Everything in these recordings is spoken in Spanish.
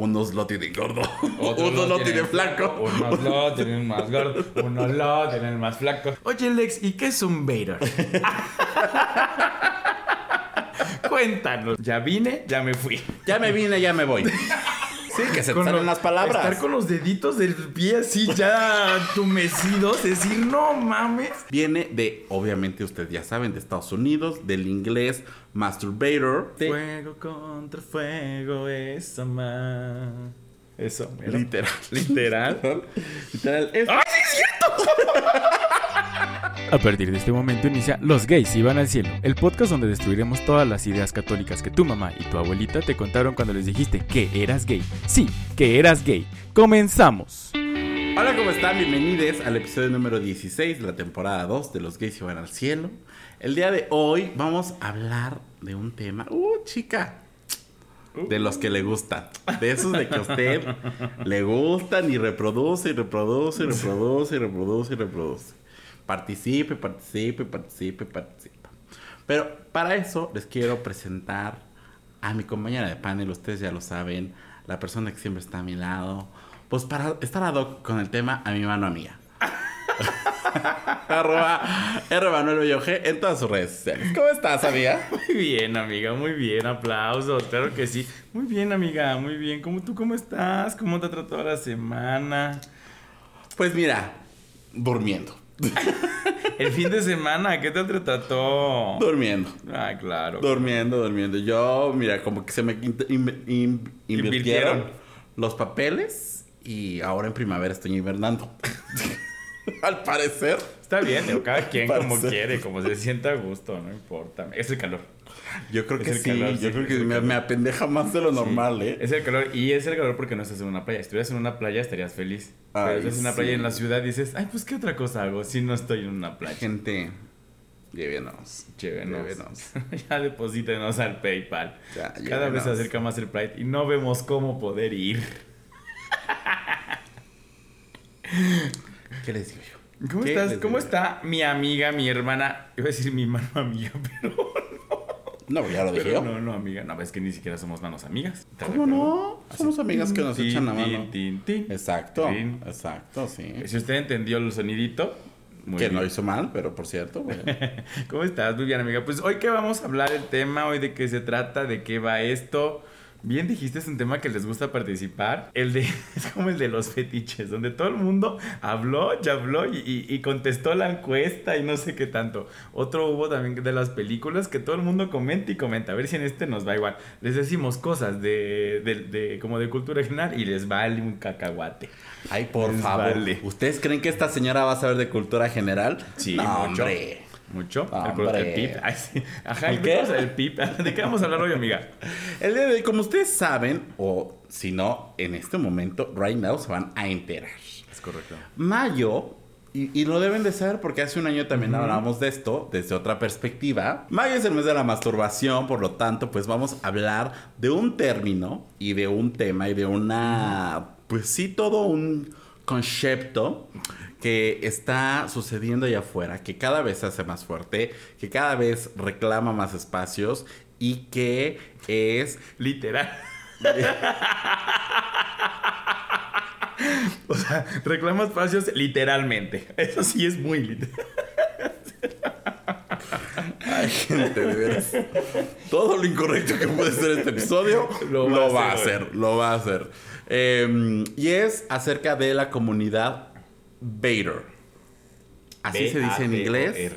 Unos lo tienen gordo, Otros unos lo tienen flaco. Unos lo tienen más gordo, unos lo tienen más flaco. Oye, Lex, ¿y qué es un Vader? Cuéntanos. Ya vine, ya me fui. Ya me vine, ya me voy. Sí, que se salen los- las palabras. Estar con los deditos del pie así ya tumecidos, decir, no mames. Viene de, obviamente ustedes ya saben, de Estados Unidos, del inglés masturbator. de- Fuego contra fuego es amar. Eso, mira. Literal. Literal. Literal. Es- ¡Ay, sí es cierto! A partir de este momento inicia Los gays iban al cielo, el podcast donde destruiremos todas las ideas católicas que tu mamá y tu abuelita te contaron cuando les dijiste que eras gay. Sí, que eras gay. Comenzamos. Hola, ¿cómo están? Bienvenidos al episodio número 16 de la temporada 2 de Los Gays van al cielo. El día de hoy vamos a hablar de un tema, uh, chica, de los que le gustan. De esos de que a usted le gustan y reproduce y reproduce y reproduce y reproduce y reproduce. Participe, participe, participe, participe. Pero para eso les quiero presentar a mi compañera de panel, ustedes ya lo saben, la persona que siempre está a mi lado. Pues para estar ad hoc con el tema, a mi mano amiga. Arroba R. Manuel en todas sus redes sociales. ¿Cómo estás, amiga? Muy bien, amiga, muy bien. Aplausos, claro que sí. Muy bien, amiga, muy bien. ¿Cómo tú cómo estás? ¿Cómo te ha tratado la semana? Pues mira, durmiendo. El fin de semana, ¿qué tal te trató? Durmiendo. Ah, claro. Durmiendo, durmiendo. Yo, mira, como que se me in- in- in- invirtieron Invirtieron. los papeles y ahora en primavera estoy invernando. Al parecer. Está bien, digo, cada quien como quiere, como se sienta a gusto, no importa. Es el calor. Yo creo Es que el sí. calor, yo sí, creo que me, me apendeja más de lo normal, ¿eh? Es el calor y es el calor porque no estás en una playa. Si estuvieras en una playa estarías feliz. Pero Ay, estás en una sí. playa en la ciudad dices, ay, pues qué otra cosa hago si no estoy en una playa. Gente, llévenos. Llévenos. Llévenos. ya deposítenos al PayPal. Ya, Cada vez se acerca más el Pride y no vemos cómo poder ir. ¿Qué les digo yo? ¿Cómo ¿Qué estás? ¿Cómo está mi amiga, mi hermana? Iba a decir mi mano amiga, pero No, ya lo dije yo. no, no, amiga. No, es que ni siquiera somos manos amigas. ¿Te ¿Cómo no? Así, Somos amigas que nos tin, echan la tin, mano. tin. Exacto. Exacto, sí. Si usted entendió el sonidito, muy que bien. no hizo mal, pero por cierto, bueno. ¿Cómo estás? Muy bien, amiga. Pues hoy que vamos a hablar el tema, hoy de qué se trata, de qué va esto. Bien dijiste, es un tema que les gusta participar. El de, es como el de los fetiches, donde todo el mundo habló, ya habló y, y- y contestó la encuesta y no sé qué tanto. Otro hubo también de las películas que todo el mundo comenta y comenta. A ver si en este nos va igual. Les decimos cosas de, de- de- como de cultura general y les vale un cacahuate. Ay, por Les favor. vale. ¿Ustedes creen que esta señora va a saber de cultura general? Sí, no, mucho. hombre. ¿Mucho? El, el pip. Ay, sí. Ajá, ¿El ¿el qué? El pip. ¿De qué vamos a hablar hoy, amiga? El día de hoy, como ustedes saben, o si no, en este momento, right now, se van a enterar. Es correcto. Mayo, y, y lo deben de saber porque hace un año también hablábamos de esto desde otra perspectiva. Mayo es el mes de la masturbación, por lo tanto, pues vamos a hablar de un término y de un tema y de una, pues sí, todo un concepto que está sucediendo allá afuera, que cada vez se hace más fuerte, que cada vez reclama más espacios y que es Literal. o sea, reclama espacios literalmente. Eso sí es muy literal. Ay, gente, de veras. Todo lo incorrecto que puede ser este episodio lo, Lo va, va a hacer hacer, lo va a hacer. Eh, y es acerca de la comunidad Vader. Así se dice en inglés.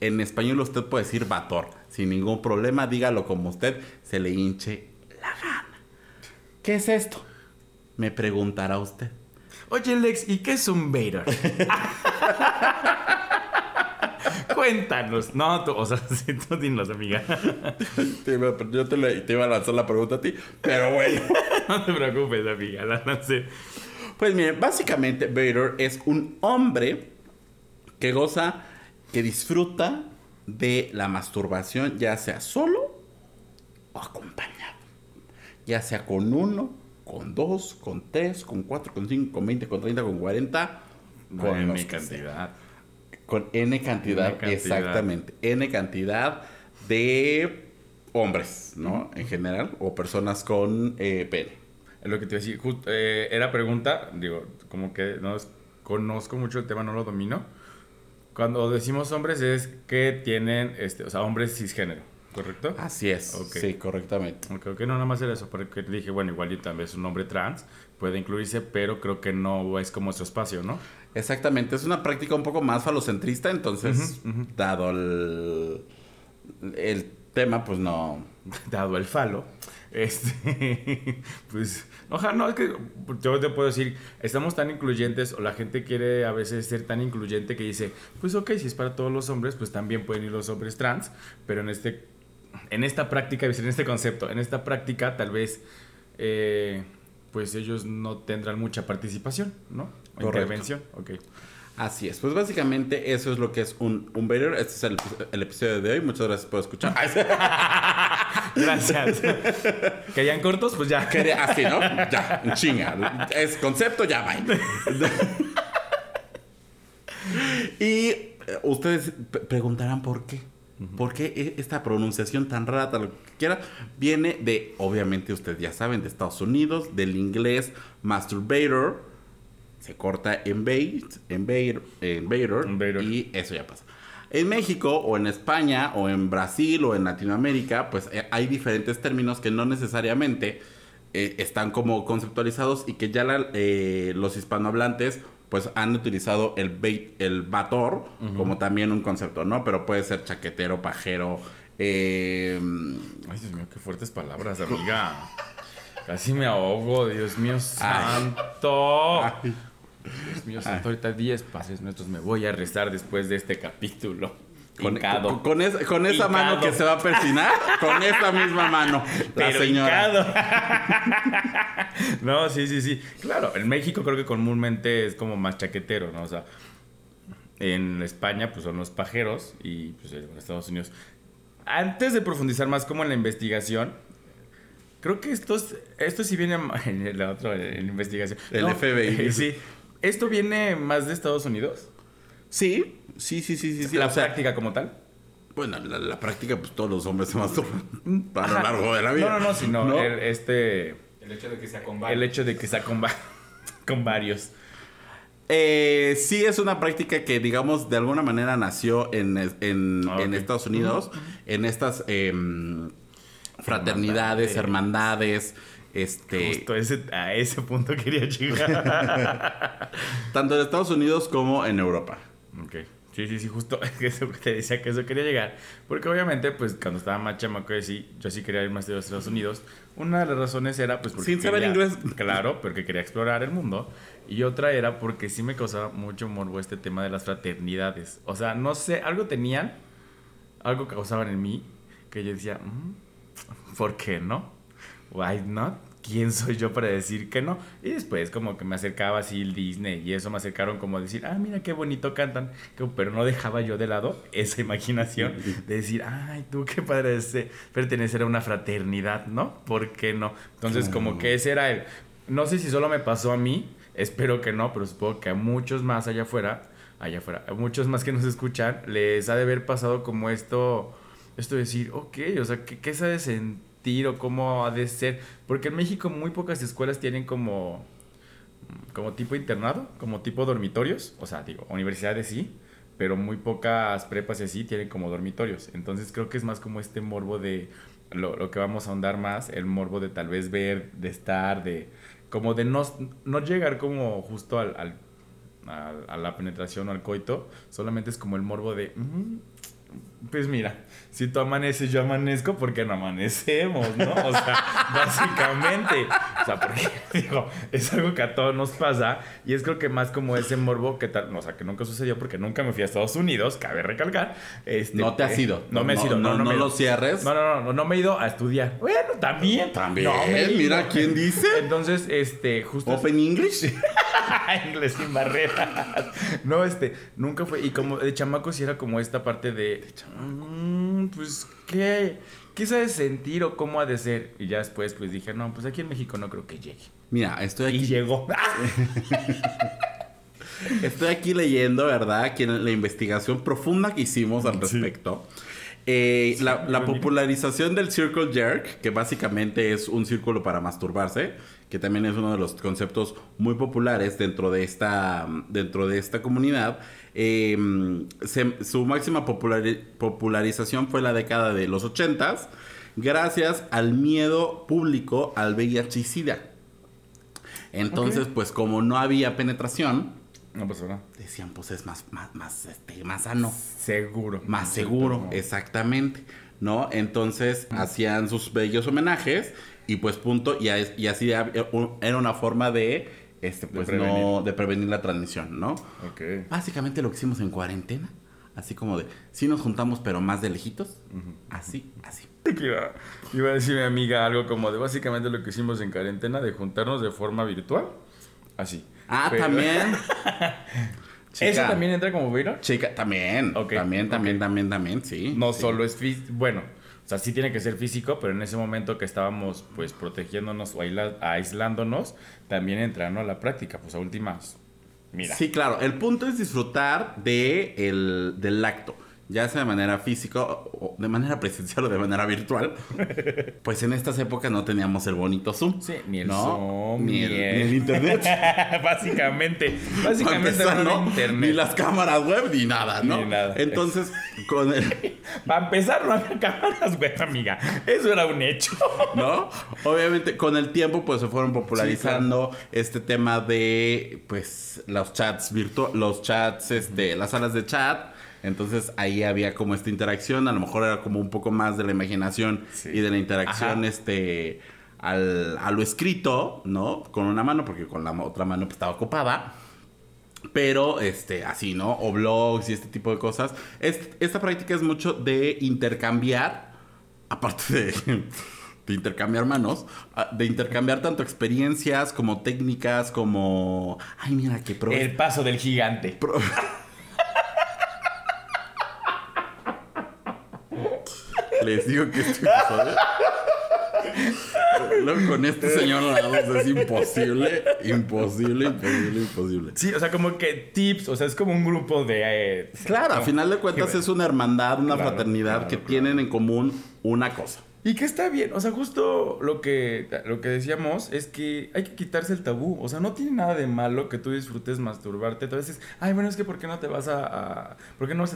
En español usted puede decir Vator. Sin ningún problema, dígalo como usted se le hinche la gana. ¿Qué es esto? Me preguntará usted. Oye, Lex, ¿y qué es un Vader? Cuéntanos. No, tú, o sea, sí, tú dinos, amiga. Yo te, le- te iba a lanzar la pregunta a ti, pero bueno. No te preocupes, amiga. La lancé. Pues miren, básicamente Vader es un hombre que goza, que disfruta de la masturbación, ya sea solo o acompañado. Ya sea con uno, con dos, con tres, con cuatro, con cinco, con veinte, con treinta, con cuarenta. Con N cantidad. Con N cantidad, N cantidad. exactamente. N cantidad de hombres, ¿no? En general, o personas con eh, pene. Lo que te iba a decir, just- eh, era pregunta, digo, como que no es- conozco mucho el tema, no lo domino. Cuando decimos hombres es que tienen, este, o sea, hombres cisgénero, ¿correcto? Así es. Ok. Sí, correctamente. Creo que no, nada más era eso, porque dije, bueno, igual y tal vez un hombre trans puede incluirse, pero creo que no es como su espacio, ¿no? Exactamente. Es una práctica un poco más falocentrista, entonces, dado el, el tema, pues no. dado el falo, este, pues, ojalá, no, es que yo te puedo decir, estamos tan incluyentes o la gente quiere a veces ser tan incluyente que dice, pues ok, si es para todos los hombres, pues también pueden ir los hombres trans, pero en este, en esta práctica, en este concepto, en esta práctica tal vez, eh, pues ellos no tendrán mucha participación, ¿no? Correcto. Intervención, ok. Así es. Pues básicamente eso es lo que es un, un Vader. Este es el, el episodio de hoy. Muchas gracias por escuchar. Gracias. ¿Querían cortos? Pues ya. Quería- Así, ¿no? Ya, chinga. Es concepto, ya, bye. y eh, ustedes preguntarán por qué. ¿Por qué e- esta pronunciación tan rara, tal lo que quiera? Viene de, obviamente ustedes ya saben, de Estados Unidos, del inglés masturbator. Se corta en bait, en Invader. y eso ya pasa. En México o en España o en Brasil o en Latinoamérica, pues eh, hay diferentes términos que no necesariamente eh, están como conceptualizados y que ya la- eh, los hispanohablantes pues han utilizado el bait, el vator como también un concepto, ¿no? Pero puede ser chaquetero, pajero, eh, Ay, Dios mío, qué fuertes palabras, amiga. Casi me ahogo, Dios mío santo. ay, Dios mío santo, ahorita 10 pases nuestros me voy a rezar después de este capítulo. con, Hincado. con- con es- con esa mano que se va a persinar, con esa misma mano, la Pero señora. no, sí, sí, sí. Claro, en México creo que comúnmente es como más chaquetero, ¿no? O sea, en España pues son los pajeros y pues en Estados Unidos. Antes de profundizar más como en la investigación, creo que estos, esto sí viene en la otra en la investigación. El FBI. Sí. ¿Esto viene más de Estados Unidos? Sí, sí, sí, sí, sí. sí. la o sea, práctica como tal. Bueno, la, la práctica, pues todos los hombres se masturban a lo largo de la vida. No, no, no, sino ¿No? el- este... El hecho de que sea con El hecho de que sea con, va- con varios. Eh, sí es una práctica que, digamos, de alguna manera nació en, en- Ah, en. Estados Unidos, en estas em, fraternidades, hermandades, este, Justo ese, a ese punto quería llegar. tanto en Estados Unidos como en Europa. ok. Sí, sí, sí, justo eso que te decía que eso quería llegar. Porque obviamente, pues cuando estaba más chamaco, sí, yo sí quería ir más los Estados Unidos. Una de las razones era, pues, porque. Sin saber quería- inglés. Claro, porque quería explorar el mundo. Y otra era porque sí me causaba mucho morbo este tema de las fraternidades. O sea, no sé, algo tenían, algo causaban en mí, que yo decía, "Mm, ¿por qué no? Why not? ¿Quién soy yo para decir que no? Y después como que me acercaba así el Disney y eso me acercaron como a decir, ah, mira qué bonito cantan, pero no dejaba yo de lado esa imaginación de decir, ay, tú qué padre es eh, pertenecer a una fraternidad, ¿no? ¿Por qué no? Entonces como que ese era el, no sé si solo me pasó a mí, espero que no, pero supongo que a muchos más allá afuera, allá afuera, a muchos más que nos escuchan, les ha de haber pasado como esto, esto de decir, ok, o sea, ¿qué, qué se ha de sentir o cómo ha de ser? Porque en México muy pocas escuelas tienen como, como tipo internado, como tipo dormitorios, o sea, digo, universidades sí, pero muy pocas prepas así tienen como dormitorios. Entonces creo que es más como este morbo de lo, lo que vamos a ahondar más, el morbo de tal vez ver, de estar, de como de no, no llegar como justo al, al- al- a la penetración o al coito, solamente es como el morbo de, "Mm, pues mira, si tú amaneces, yo amanezco, porque no amanecemos, ¿no? O sea, básicamente. O sea, porque, digo, es algo que a todos nos pasa. Y es creo que más como ese morbo que tal, o sea, que nunca sucedió porque nunca me fui a Estados Unidos, cabe recalcar. Este, No te has eh, ido. No, me he No, ido. no, no me he lo cierres. No, no, no, no, no me he ido a estudiar. Bueno, también. También, No me mira quién dice. Entonces, este, justo. Open English. Inglés sin barreras. No, este, nunca fue. Y como de chamaco sí era como esta parte de. "Mm, pues, ¿qué? ¿Qué sabes sentir o cómo ha de ser? Y ya después, pues dije, no, pues aquí en México no creo que llegue. Mira, estoy Y aquí, llegó. estoy aquí leyendo, ¿verdad? Aquí en la investigación profunda que hicimos al respecto. Eh, la, la popularización del circle jerk, que básicamente es un círculo para masturbarse, que también es uno de los conceptos muy populares dentro de esta, dentro de esta comunidad. eh, se- su máxima populari- popularización fue la década de los 80 gracias al miedo público al VIH y SIDA. Entonces, pues como no había penetración, No pasó nada. decían, pues es más, más, más, este, más sano Seguro. más seguro, exactamente, ¿no? Entonces hacían sus bellos homenajes y pues punto, y, a- y así era una forma de, este, pues prevenir. de prevenir la transmisión, ¿no? Ok. Básicamente lo que hicimos en cuarentena, así como de, sí nos juntamos pero más de lejitos, así, así. Iba, iba a decir mi amiga algo como de básicamente lo que hicimos en cuarentena de juntarnos de forma virtual. Así. Ah, Pero- también. ¿Eso Chica, también entra como virtual? Chica, también, Ok, también, también, también, también, sí. No sí. solo es físico, bueno, o sea, sí tiene que ser físico, pero en ese momento que estábamos pues protegiéndonos o aislándonos, también entra ¿no? la práctica, pues a últimas. Mira. Sí, claro. El punto es disfrutar de el, del acto. Ya sea de manera física o de manera presencial o de manera virtual. Pues en estas épocas no teníamos el bonito Zoom. Sí, ni el ¿no? Zoom, ni el, ni el internet. básicamente, básicamente empezar, no internet. Ni las cámaras web ni nada, ¿no? Ni nada. Entonces, con el, Para empezar, no había cámaras, güey, amiga. Eso era un hecho. ¿no? Obviamente con el tiempo pues se fueron popularizando este tema de pues los chats virtuales, los chats, este, las salas de chat. Entonces ahí había como esta interacción, a lo mejor era como un poco más de la imaginación Sí. y de la interacción Ajá. este al, a lo escrito, ¿no? Con una mano, porque con la otra mano pues, estaba ocupada. Pero, este, así, ¿no? O blogs y este tipo de cosas. Es- esta práctica es mucho de intercambiar, aparte de, de intercambiar manos, ah, de intercambiar tanto experiencias como técnicas, como... Ay, mira, que pro... El paso del gigante. pro- Les digo que este episodio... Luego con este señor lado es imposible, imposible, imposible, imposible. Sí, o sea, como que tips, o sea, es como un grupo de... eh, Claro, a final de cuentas es una hermandad, una Claro, fraternidad claro, que claro. tienen en común una cosa. Y que está bien, o sea, justo lo que, lo que decíamos es que hay que quitarse el tabú, o sea, no tiene nada de malo que tú disfrutes masturbarte, a veces, ay, bueno, es que ¿por qué no te vas a, a- ¿por qué no vas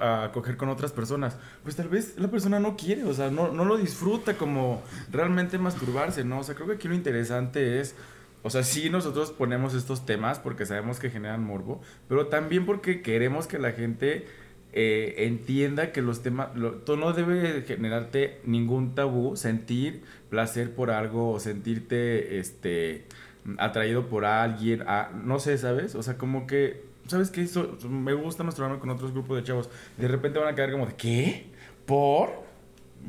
a, coger con otras personas? Pues tal vez la persona no quiere, o sea, no, no lo disfruta como realmente masturbarse, ¿no? O sea, creo que aquí lo interesante es... O sea, sí nosotros ponemos estos temas porque sabemos que generan morbo, pero también porque queremos que la gente eh, entienda que los temas, lo- tú no debe generarte ningún tabú, sentir placer por algo o sentirte este atraído por alguien, no sé, ¿sabes? O sea, como que, ¿sabes qué? So- me gusta masturbarme con otros grupos de chavos. De repente van a quedar como de, ¿qué? ¿Por?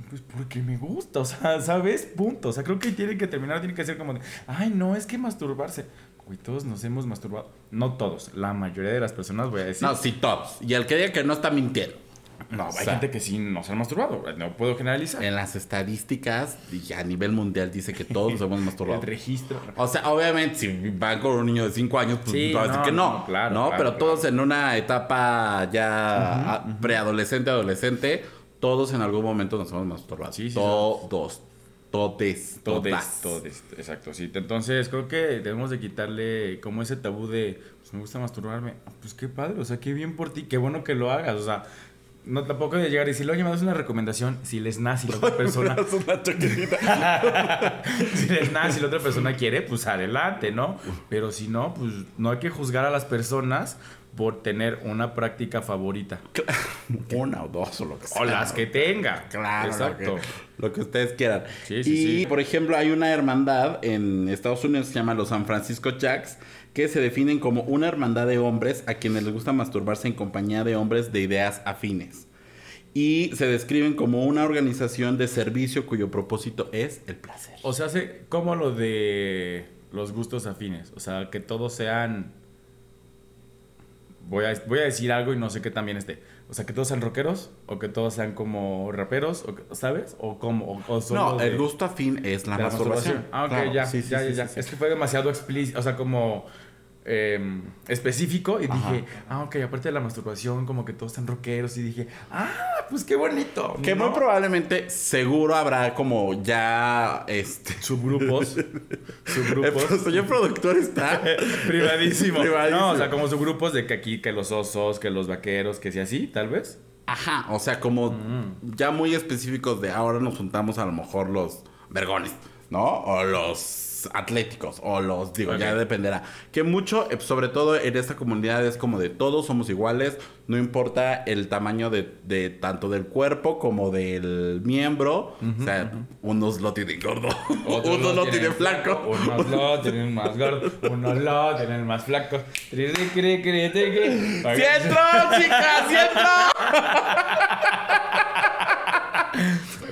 Pues porque me gusta, o sea, ¿sabes? Punto. O sea, creo que tiene que terminar, tiene que ser como de, ay, no, es que masturbarse. Güey, todos nos hemos masturbado. No todos, la mayoría de las personas, voy a decir. No, sí, todos. Y el que diga que no está mintiendo. No, O hay sea, gente que sí no se han masturbado. No puedo generalizar. En las estadísticas y a nivel mundial dice que todos nos hemos El masturbado. registro. O sea, obviamente, si van con un niño de 5 años, pues Sí, va a decir no, que no. no, claro, ¿no? claro, Pero claro. todos en una etapa ya ah, preadolescente, adolescente, todos en algún momento nos hemos masturbado. Sí, sí, todos. Todes. Todes, todas. todes, exacto, sí. Entonces creo que debemos de quitarle como ese tabú de, pues me gusta masturbarme. Pues qué padre, o sea, qué bien por ti, qué bueno que lo hagas, o sea, no tampoco de llegar y decirle, oye, me das una recomendación, si les nace la otra persona, si les nace y la otra persona quiere, pues adelante, ¿no? Pero si no, pues no hay que juzgar a las personas por tener una práctica favorita. Una o dos o lo que sea. O las que tenga. Claro, Exacto. Lo, que, lo que ustedes quieran. Sí, sí, y, sí. por ejemplo, hay una hermandad en Estados Unidos que se llama los San Francisco Jacks, que se definen como una hermandad de hombres a quienes les gusta masturbarse en compañía de hombres de ideas afines. Y se describen como una organización de servicio cuyo propósito es el placer. O sea, hace como lo de los gustos afines. O sea, que todos sean. Voy a, voy a decir algo y no sé qué también esté. O sea, que todos sean rockeros o que todos sean como raperos, o, que- ¿sabes? O como. O, No, de- el gusto afín es la, de masturbación. Ah, ok, Claro, ya, sí, ya, sí, ya, ya. sí. Es que fue demasiado explícito, o sea, como em, específico y Ajá. dije, ah, ok, aparte de la masturbación, como que todos están rockeros y dije, ah, pues qué bonito. Que ¿no? muy probablemente, seguro habrá como ya, este... Subgrupos. El subgrupos. señor productor está... Privadísimo. Privadísimo. No, o sea, como subgrupos de que aquí, que los osos, que los vaqueros, que si así, tal vez. Ajá, o sea, como Mm. ya muy específicos de ahora nos juntamos a lo mejor los vergones, ¿no? O los atléticos, o los, digo, ya dependerá. Que mucho, eh, sobre todo en esta comunidad, es como de todos somos iguales, no importa el tamaño de, de tanto del cuerpo como del miembro. o sea, unos lo tienen gordo, unos lo tienen flaco. Unos lo tienen más gordo, unos lo tienen más flaco. Tri, ri, cri, cri, tri, cri. Oigan, ¡Sí entró, chicas! ¡Sí entró!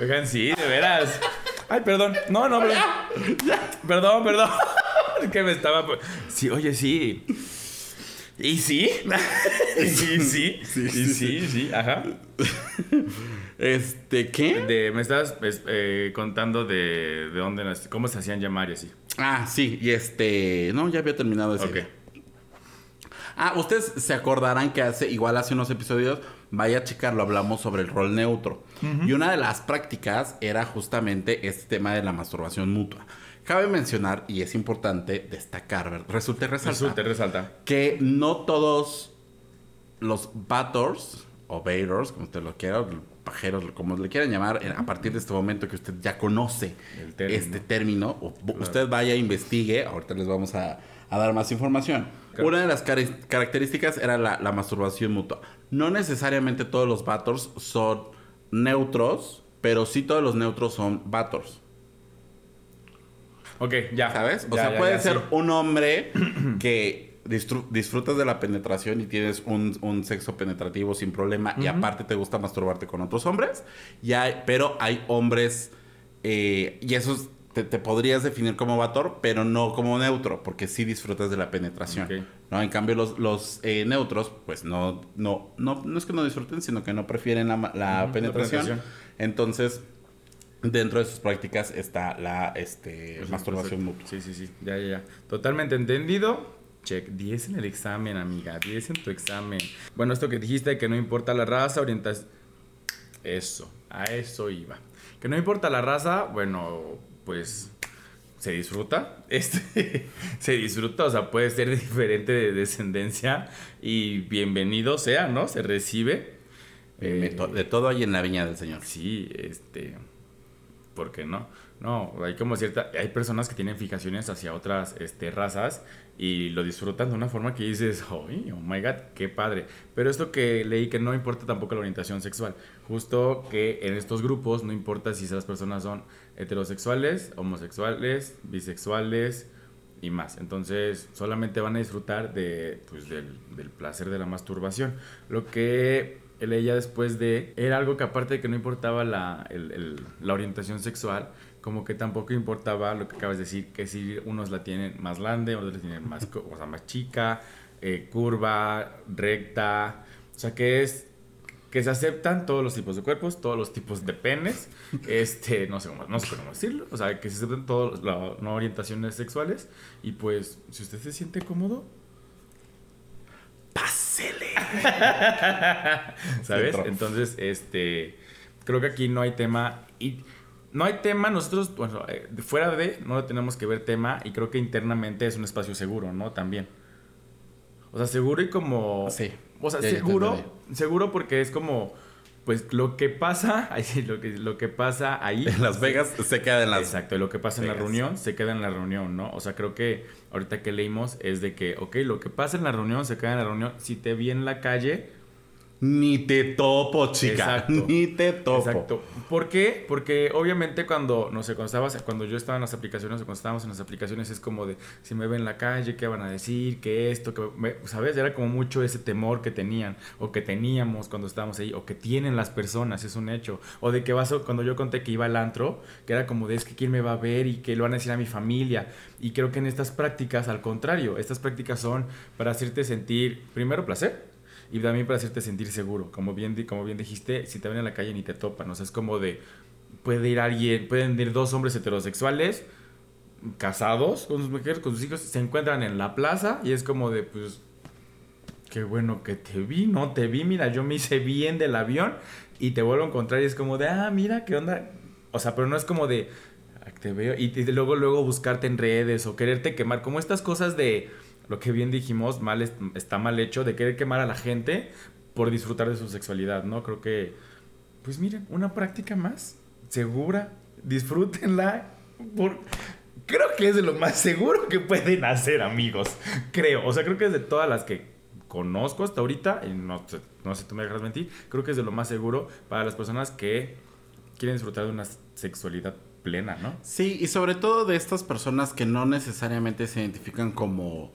Oigan, sí, de veras. Ay, perdón. No, no, perdón. Perdón, perdón. Es que me estaba. Sí, oye, sí. ¿Y sí? ¿Y sí, sí? Sí, ¿Y sí, sí, sí? Ajá. Este, ¿qué? De, me estabas es, eh, contando de, de dónde, nac- cómo se hacían llamar y así. Ah, sí, y este. No, ya había terminado ese. Ok. Ah, ustedes se acordarán que hace, igual hace unos episodios, vaya a checarlo, hablamos sobre el rol neutro. Y una de las prácticas era justamente este tema de la masturbación mutua. Cabe mencionar, y es importante destacar, resulta resalta, Resulta, resalta. que no todos los bators o baiters, como usted lo quiera, pajeros, como le quieran llamar, en- a partir de este momento que usted ya conoce término. este término, o usted vaya, investigue, ahorita les vamos a, a dar más información. Claro. Una de las características era la, la masturbación mutua. No necesariamente todos los bators son neutros, pero sí todos los neutros son bators. Ok, ya. ¿Sabes? O Ya, sea, ya, puede ya, ser sí. un hombre que disfrutas de la penetración y tienes un, un sexo penetrativo sin problema y aparte te gusta masturbarte con otros hombres. Y hay- pero hay hombres eh, y esos te, te podrías definir como vator, pero no como neutro, porque sí disfrutas de la penetración. ¿no? En cambio, los, los eh, neutros, pues no, no, no, no es que no disfruten, sino que no prefieren la, la penetración. Entonces, dentro de sus prácticas está la este, Pues, masturbación mutua. Sí, sí, sí. Ya, ya, ya. Totalmente entendido. Check. 10 en el examen, amiga. 10 en tu examen. Bueno, esto que dijiste que no importa la raza, orientación. Eso. A eso iba. Que no importa la raza, bueno, pues se disfruta. Este se disfruta, o sea, puede ser diferente de descendencia y bienvenido sea, ¿no? Se recibe. De, Eh, to- de todo hay en la viña del Señor. Sí, este. ¿Por qué no? No, hay como cierta. Hay personas que tienen fijaciones hacia otras este, razas y lo disfrutan de una forma que dices, "Ay, oh my god, qué padre. Pero esto que leí que no importa tampoco la orientación sexual. Justo que en estos grupos no importa si esas personas son heterosexuales, homosexuales, bisexuales y más. Entonces, solamente van a disfrutar de, pues, del, del placer de la masturbación. Lo que leía después de era algo que aparte de que no importaba la, el- el- la orientación sexual, como que tampoco importaba lo que acabas de decir, que si unos la tienen más grande, otros la tienen más, o sea, más chica, eh, curva, recta, o sea que es que se aceptan todos los tipos de cuerpos, todos los tipos de penes, este, no sé cómo, no sé cómo decirlo, o sea, que se aceptan todas las no orientaciones sexuales y pues si usted se siente cómodo, ¡Pásele! ¿sabes? Entonces, este, creo que aquí no hay tema y no hay tema, nosotros, bueno, eh, fuera de, no tenemos que ver tema y creo que internamente es un espacio seguro, ¿no? También. O sea, seguro y como... Sí. O sea, Ya, seguro, seguro porque es como, pues lo que pasa, lo que, lo que pasa ahí. En Las Vegas se queda en las... Exacto, y lo que pasa en la reunión se queda en la reunión, ¿no? O sea, creo que ahorita que leímos es de que, ok, lo que pasa en la reunión se queda en la reunión. Si te vi en la calle, Ni te topo, chica. Exacto. Ni te topo. Exacto. ¿Por qué? Porque obviamente cuando, no sé, cuando, estabas, cuando yo estaba en las aplicaciones o cuando estábamos en las aplicaciones es como de, si me ven en la calle, ¿qué van a decir? ¿Qué esto? que me- ¿Sabes? Era como mucho ese temor que tenían o que teníamos cuando estábamos ahí o que tienen las personas, es un hecho. O de que vas, cuando yo conté que iba al antro, que era como de, es que quién me va a ver y que lo van a decir a mi familia. Y creo que en estas prácticas, al contrario, estas prácticas son para hacerte sentir, primero, placer y también para hacerte sentir seguro. Como bien, como bien dijiste, si te ven en la calle ni te topan. O sea, es como de. Puede ir alguien, pueden ir dos hombres heterosexuales casados con sus mujeres, con sus hijos, se encuentran en la plaza y es como de, pues. qué bueno que te vi, no te vi, mira, yo me hice bien del avión y te vuelvo a encontrar y es como de, ah, mira, qué onda. O sea, pero no es como de, "Ah, te veo y, y luego, luego buscarte en redes o quererte quemar, como estas cosas de lo que bien dijimos, mal es- está mal hecho, de querer quemar a la gente por disfrutar de su sexualidad, ¿no? Creo que, pues miren, una práctica más, segura, disfrútenla. Por... Creo que es de lo más seguro que pueden hacer, amigos. Creo, o sea, creo que es de todas las que conozco hasta ahorita, y no, no sé, tú me dejas mentir, creo que es de lo más seguro para las personas que quieren disfrutar de una sexualidad plena, ¿no? Sí, y sobre todo de estas personas que no necesariamente se identifican como,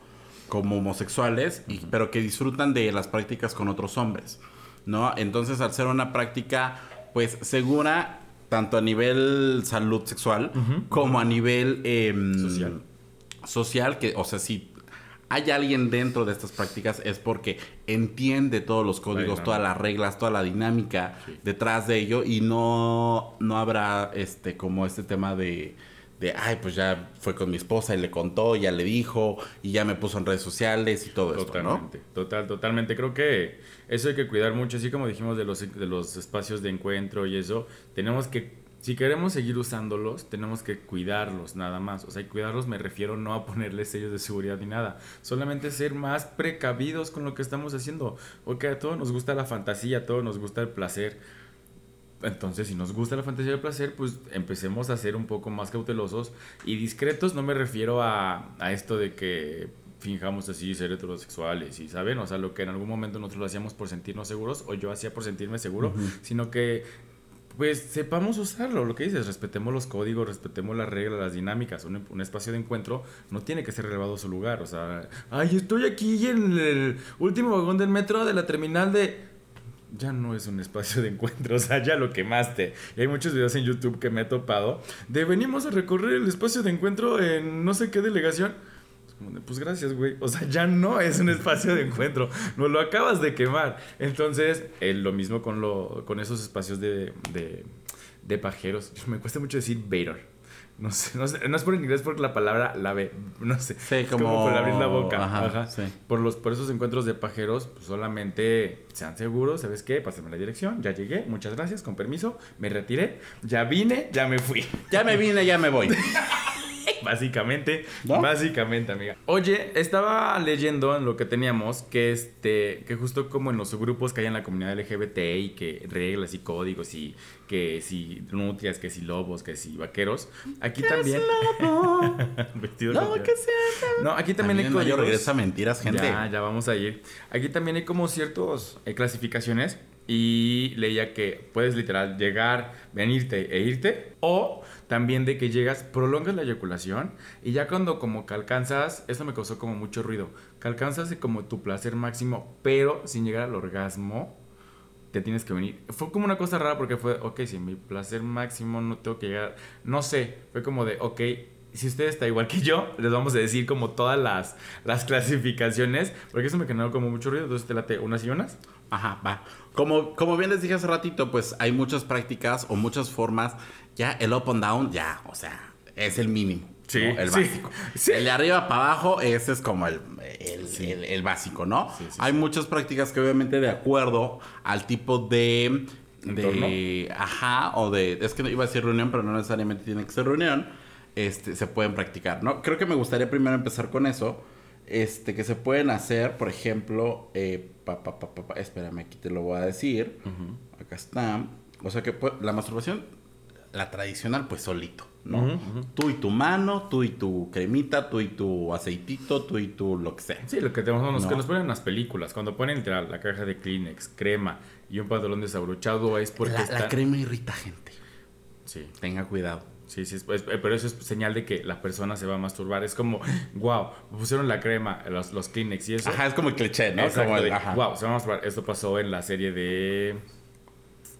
como homosexuales, y- pero que disfrutan de las prácticas con otros hombres, ¿no? Entonces, al ser una práctica, pues, segura, tanto a nivel salud sexual, como a nivel... em, Social. Social, que, o sea, si hay alguien dentro de estas prácticas es porque entiende todos los códigos, todas las reglas, toda la dinámica Sí. detrás de ello y no, no habrá este como este tema de, de, ay, pues ya fue con mi esposa y le contó, ya le dijo y ya me puso en redes sociales y todo esto, ¿no? Totalmente, total, totalmente. Creo que eso hay que cuidar mucho, así como dijimos de los, de los espacios de encuentro y eso, tenemos que, si queremos seguir usándolos, tenemos que cuidarlos nada más. O sea, cuidarlos me refiero no a ponerles sellos de seguridad ni nada, solamente ser más precavidos con lo que estamos haciendo. Porque a todos nos gusta la fantasía, a todos nos gusta el placer. Entonces, si nos gusta la fantasía del placer, pues empecemos a ser un poco más cautelosos y discretos. No me refiero a, a esto de que finjamos así ser heterosexuales y, ¿saben? O sea, lo que en algún momento nosotros lo hacíamos por sentirnos seguros o yo hacía por sentirme seguro, sino que pues sepamos usarlo, lo que dices, respetemos los códigos, respetemos las reglas, las dinámicas. Un, un espacio de encuentro no tiene que ser relevado a su lugar. O sea, ay, estoy aquí en el último vagón del metro de la terminal de ya no es un espacio de encuentro, o sea, ya lo quemaste. Y hay muchos videos en YouTube que me he topado de venimos a recorrer el espacio de encuentro en no sé qué delegación. Pues gracias, güey. O sea, ya no es un espacio de encuentro. No lo acabas de quemar. Entonces, eh, lo mismo con, lo, con esos espacios de, de, de pajeros. Me cuesta mucho decir Vader. No sé, no sé, no es por inglés porque la palabra la ve, no sé. Sí, como- por abrir la boca. ajá, Ajá. sí. Por, los, por esos encuentros de pajeros, pues, solamente sean seguros, ¿sabes qué? Pásenme la dirección, ya llegué, muchas gracias, con permiso, me retiré, ya vine, ya me fui. Ya me vine, ya me voy. Básicamente, ¿No? básicamente, amiga. Oye, estaba leyendo en lo que teníamos que este, que justo como en los grupos que hay en la comunidad LGBT y que reglas y códigos y que si nutrias, que si lobos, que si vaqueros, aquí también. Vestido No, con- que sea. No, aquí también hay códigos. regresa a mentiras, gente. Ya, ya vamos a ir. Aquí también hay como ciertos eh, clasificaciones y leía que puedes literal llegar, venirte e irte o también de que llegas, prolongas la eyaculación y ya cuando como que alcanzas, esto me causó como mucho ruido, que alcanzas como tu placer máximo, pero sin llegar al orgasmo, te tienes que venir. Fue como una cosa rara porque fue, ok, si mi placer máximo no tengo que llegar, no sé, fue como de, ok, si usted está igual que yo, les vamos a decir como todas las, las clasificaciones, porque eso me generó como mucho ruido, entonces te late unas y unas. Ajá, va. Como, como bien les dije hace ratito, pues hay muchas prácticas o muchas formas. Ya el up and down, ya, o sea, es el mínimo. Sí, ¿no? El básico. sí. El de arriba para abajo, ese es como el, el, el- el básico, ¿no? Hay muchas prácticas que obviamente de acuerdo al tipo de... De ajá, o de... Es que no iba a decir reunión, pero no necesariamente tiene que ser reunión. Este, se pueden practicar, ¿no? Creo que me gustaría primero empezar con eso. Este, que se pueden hacer, por ejemplo, eh, pa, pa, pa, pa, pa, espérame, aquí te lo voy a decir. Acá está. O sea que pues, la masturbación, la tradicional, pues solito, ¿no? Ujú. Tú y tu mano, tú y tu cremita, tú y tu aceitito, tú y tu lo que sea. Sí, lo que tenemos los No. que nos ponen en las películas, cuando ponen literal la caja de Kleenex, crema y un pantalón desabrochado es porque La, está... la crema irrita gente. Sí. Tenga cuidado. Sí, sí, es- es- pero eso es señal de que la persona se va a masturbar. Es como, wow, pusieron la crema, los, los Kleenex y eso. Ajá, es como el cliché, ¿no? Exacto, como el, de, ajá. wow, se va a masturbar. Esto pasó en la serie de...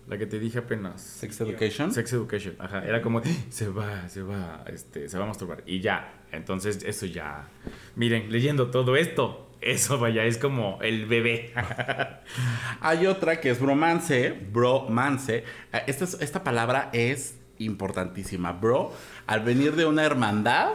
La que te dije apenas. Sex Education. Sex Education, ajá. Era como, "Ah, se va, se va, este, se va a masturbar. Y ya, entonces eso ya... Miren, leyendo todo esto, eso vaya, es como el bebé. Hay otra que es bromance, bromance. Eh, Esta, es- esta palabra es importantísima. Bro, al venir de una hermandad,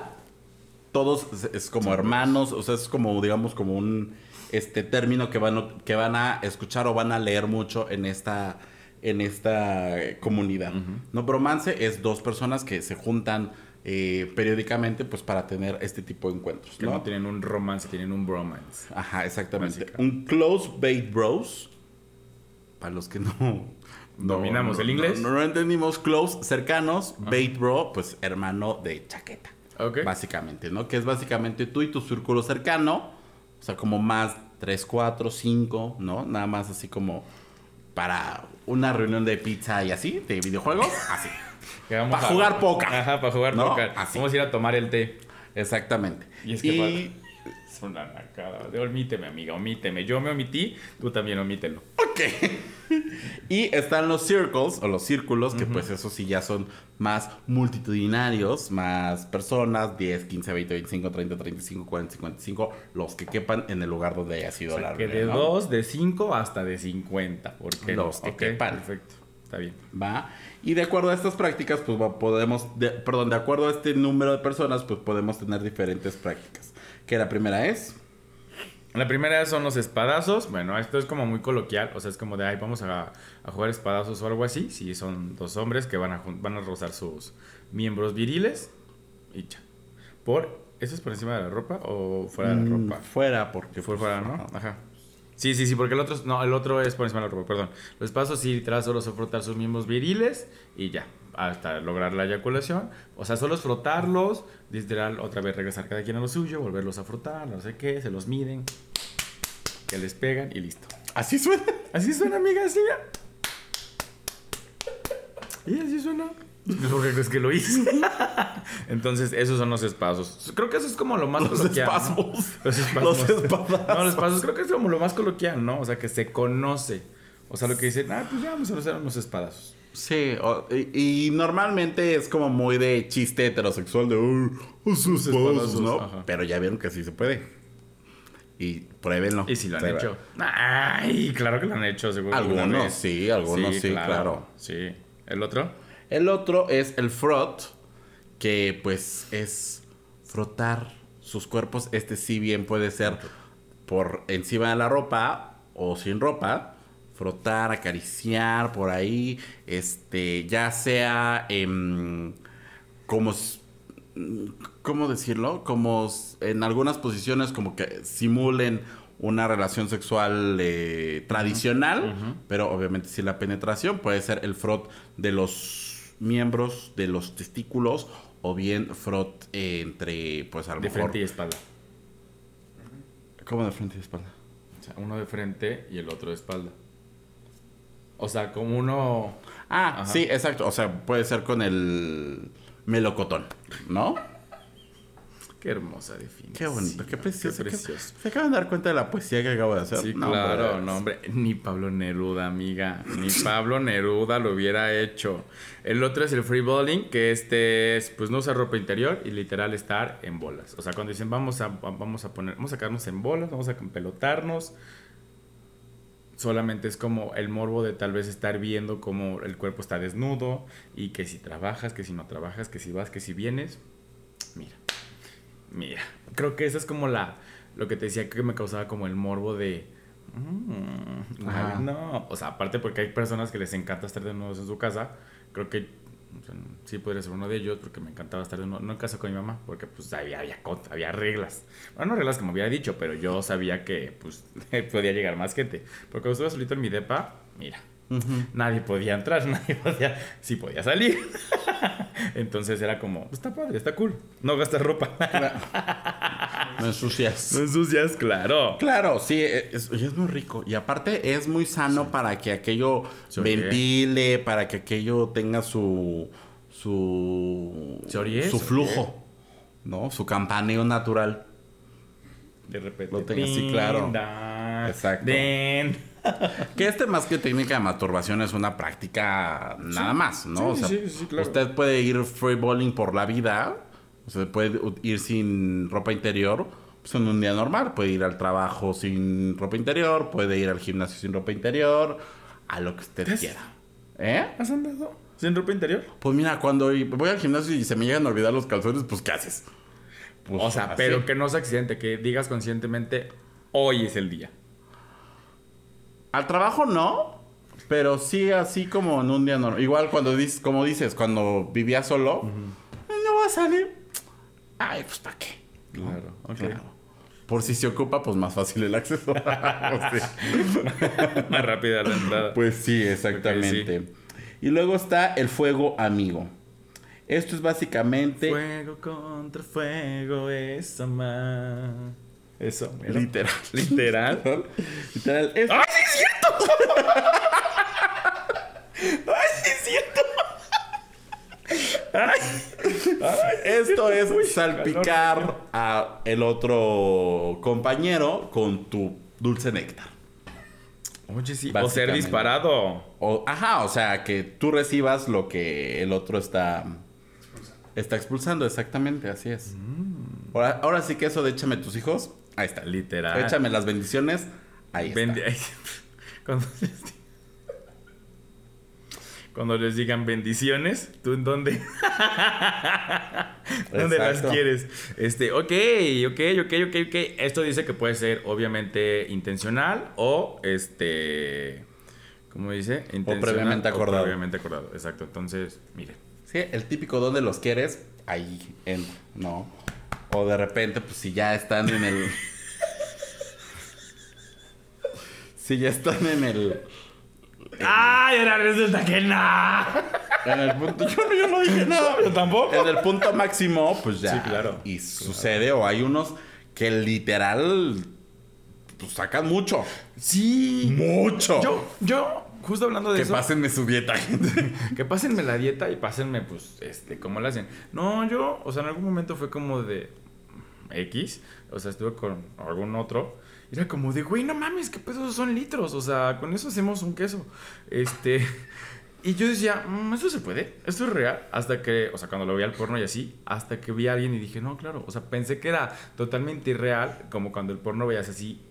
todos es, es como hermanos, o sea, es como, digamos, como un este término que van, que van a escuchar o van a leer mucho en esta, en esta comunidad. No, bromance es dos personas que se juntan eh, periódicamente pues para tener este tipo de encuentros. Que no tienen un romance, tienen un bromance. Ajá, exactamente. Básica. Un close bait bros. Para los que no. ¿Dominamos no- el inglés? No, no entendimos close, cercanos. Bait bro, pues hermano de chaqueta. Ok. Básicamente, ¿no? Que es básicamente tú y tu círculo cercano. O sea, como más 3, 4, 5, ¿no? Nada más así como para una reunión de pizza y así, de videojuegos. Así. Que vamos Pa' a- jugar póker. Ajá, para jugar. Así. Vamos a ir a tomar el té. Exactamente. Y es que Es una nacada. De omíteme, amiga, omíteme. Yo me omití, tú también omítelo. Ok. y están los circles o los círculos, que pues eso sí ya son más multitudinarios, más personas, 10, 15, 20, 25, 30, 35, 40, 55, los que quepan en el lugar donde haya sido O sea, la que de reunión, ¿no? 2, de 5 hasta de 50. ¿Por qué no? Los que Ok, quepan. Perfecto. Está bien. ¿Va? Y de acuerdo a estas prácticas, pues podemos, de- perdón, de acuerdo a este número de personas, pues podemos tener diferentes prácticas. Que la primera es, La primera son los espadazos. Bueno, esto es como muy coloquial. O sea, es como de, ay, vamos a, a jugar espadazos o algo así. Si son dos hombres que van a, van a rozar sus miembros viriles. Y ya. Por, ¿Eso es por encima de la ropa o fuera de la mm, ropa? fuera, porque Fue pues, fuera, ¿no? ajá. Sí, sí, sí, porque el otro, no, el otro es por encima de la ropa, perdón. Los pasos sí, literal, solo son frotar sus miembros viriles y ya, hasta lograr la eyaculación. O sea, solo es frotarlos, literal, otra vez regresar cada quien a lo suyo, volverlos a frotar, no sé qué, se los miden, que les pegan y listo. Así suena. Así suena, amiga, así. Y así suena. ¿Por qué crees que lo hice? Entonces, esos son los espazos. Creo que eso es como lo más Los coloquial, ¿no? espasmos. Los espasmos. Los espadazos. No, los espasmos creo que es como lo más coloquial, ¿no? O sea, que se conoce. O sea, lo que dicen, ah, pues ya vamos a hacer unos espadazos. Sí, o- y, y normalmente es como muy de chiste heterosexual de "Ay, los Los esposos", ¿no? ajá. Pero ya vieron que sí se puede. Y pruébenlo. Y si lo han hecho. Ay, claro que lo han hecho, seguro. Algunos sí, algunos sí, claro. Sí. ¿El otro? El otro es el frot, que pues es frotar sus cuerpos. Este sí bien puede ser por encima de la ropa o sin ropa. Frotar, acariciar por ahí. Este, ya sea em, como... ¿Cómo decirlo? Como en algunas posiciones como que simulen una relación sexual eh, tradicional, pero obviamente sin la penetración puede ser el frot de los miembros, de los testículos, o bien frot eh, entre, pues a lo De mejor... frente y espalda. ¿Cómo de frente y espalda? O sea, uno de frente y el otro de espalda. O sea, como uno. Ah, Ajá. sí, exacto. O sea, puede ser con el melocotón, ¿no? Qué hermosa definición. Qué bonito, qué precioso. Qué qué- precioso. Se acaban de dar cuenta de la poesía que acabo de hacer. Sí, No, claro, hombre. no, hombre. Ni Pablo Neruda, amiga. Ni Pablo Neruda lo hubiera hecho. El otro es el free bowling, que este es, pues, no usar ropa interior y literal estar en bolas. O sea, cuando dicen vamos a, vamos a poner, vamos a sacarnos en bolas, vamos a pelotarnos. Solamente es como el morbo de tal vez estar viendo cómo el cuerpo está desnudo y que si trabajas, que si no trabajas, que si vas, que si vienes. Mira, mira. Creo que esa es como la, lo que te decía que me causaba como el morbo de... mm, no, o sea, aparte porque hay personas que les encanta estar desnudos en su casa, creo que o sí podría ser uno de ellos porque me encantaba estar desnudo, no en casa con mi mamá, porque pues había, había, había reglas. Bueno, no reglas como había dicho, pero yo sabía que pues podía llegar más gente. Porque cuando estuve solito en mi depa, mira, Nadie podía entrar, nadie podía, sí podía salir. Entonces era como, "Pues, está padre, está cool, no gastas ropa. No ensucias. No ensucias, claro. Claro, sí, es, y es muy rico. Y aparte es muy sano para que aquello orie. ventile, para que aquello tenga su su Se su flujo, ¿no? Su campaneo natural. De repente. Lo tengo así, claro. Exacto. Den. Que este más que técnica de masturbación es una práctica nada más, ¿no? Sí, o sea, sí, sí, claro. usted puede ir free bowling por la vida, o sea, puede ir sin ropa interior, pues en un día normal, puede ir al trabajo sin ropa interior, puede ir al gimnasio sin ropa interior, a lo que usted quiera. ¿Eh? ¿Has andado sin ropa interior? Pues mira, cuando voy al gimnasio y se me llegan a olvidar los calzones, pues ¿qué haces? Pues, o sea, así. pero que no sea accidente, que digas conscientemente, hoy es el día. Al trabajo no, pero sí así como en un día normal. Igual cuando dices, como dices, cuando vivía solo, no va a salir. Ay, pues ¿para qué? Claro, ok. Claro. Por si se ocupa, pues más fácil el acceso. Más rápida la entrada. Pues sí, exactamente. Y luego está el fuego amigo. Esto es básicamente Fuego contra fuego es amar. Eso, literal. Literal. Literal. Es- ¡Ay! ¡Ay, sí es cierto! ¡Ay! Ay, Esto es Uy, salpicar calor. a el otro compañero con tu dulce néctar. Oye, sí. O ser disparado. O, ajá, o sea, que tú recibas lo que el otro está está expulsando, exactamente, así es. Mm. Ahora, ahora sí que eso de échame tus hijos, ahí está. Literal. Échame las bendiciones, ahí está. Bendi- Cuando les, di- Cuando les digan bendiciones, ¿tú en dónde? ¿Dónde las quieres? Este, ok, ok, ok, ok, ok. Esto dice que puede ser obviamente intencional o este. ¿Cómo dice? Intencional previamente acordado. previamente acordado, exacto. Entonces, miren. Sí, el típico donde los quieres, ahí entra, ¿no? O de repente, pues si ya están en el. si ya están en el. ¡Ay, ahora resulta que no! En el punto. Yo, no- yo no dije nada. Yo tampoco. En el punto máximo, pues ya. Sí, claro. Y sucede, o hay unos que literal. Pues sacan mucho. Sí. ¡Mucho! Yo, yo, justo hablando de que eso. pásenme su dieta, gente. Que pásenme la dieta y pásenme, pues, este, cómo la hacen. No, yo, o sea, en algún momento fue como de X, o sea, estuve con algún otro. Era como de, güey, no mames, qué pesos son litros. O sea, con eso hacemos un queso. Este. Y yo decía, "Mm, ¿eso se puede? ¿Esto es real? Hasta que, o sea, cuando lo vi al porno y así, hasta que vi a alguien y dije, no, claro. O sea, pensé que era totalmente irreal, como cuando el porno veías así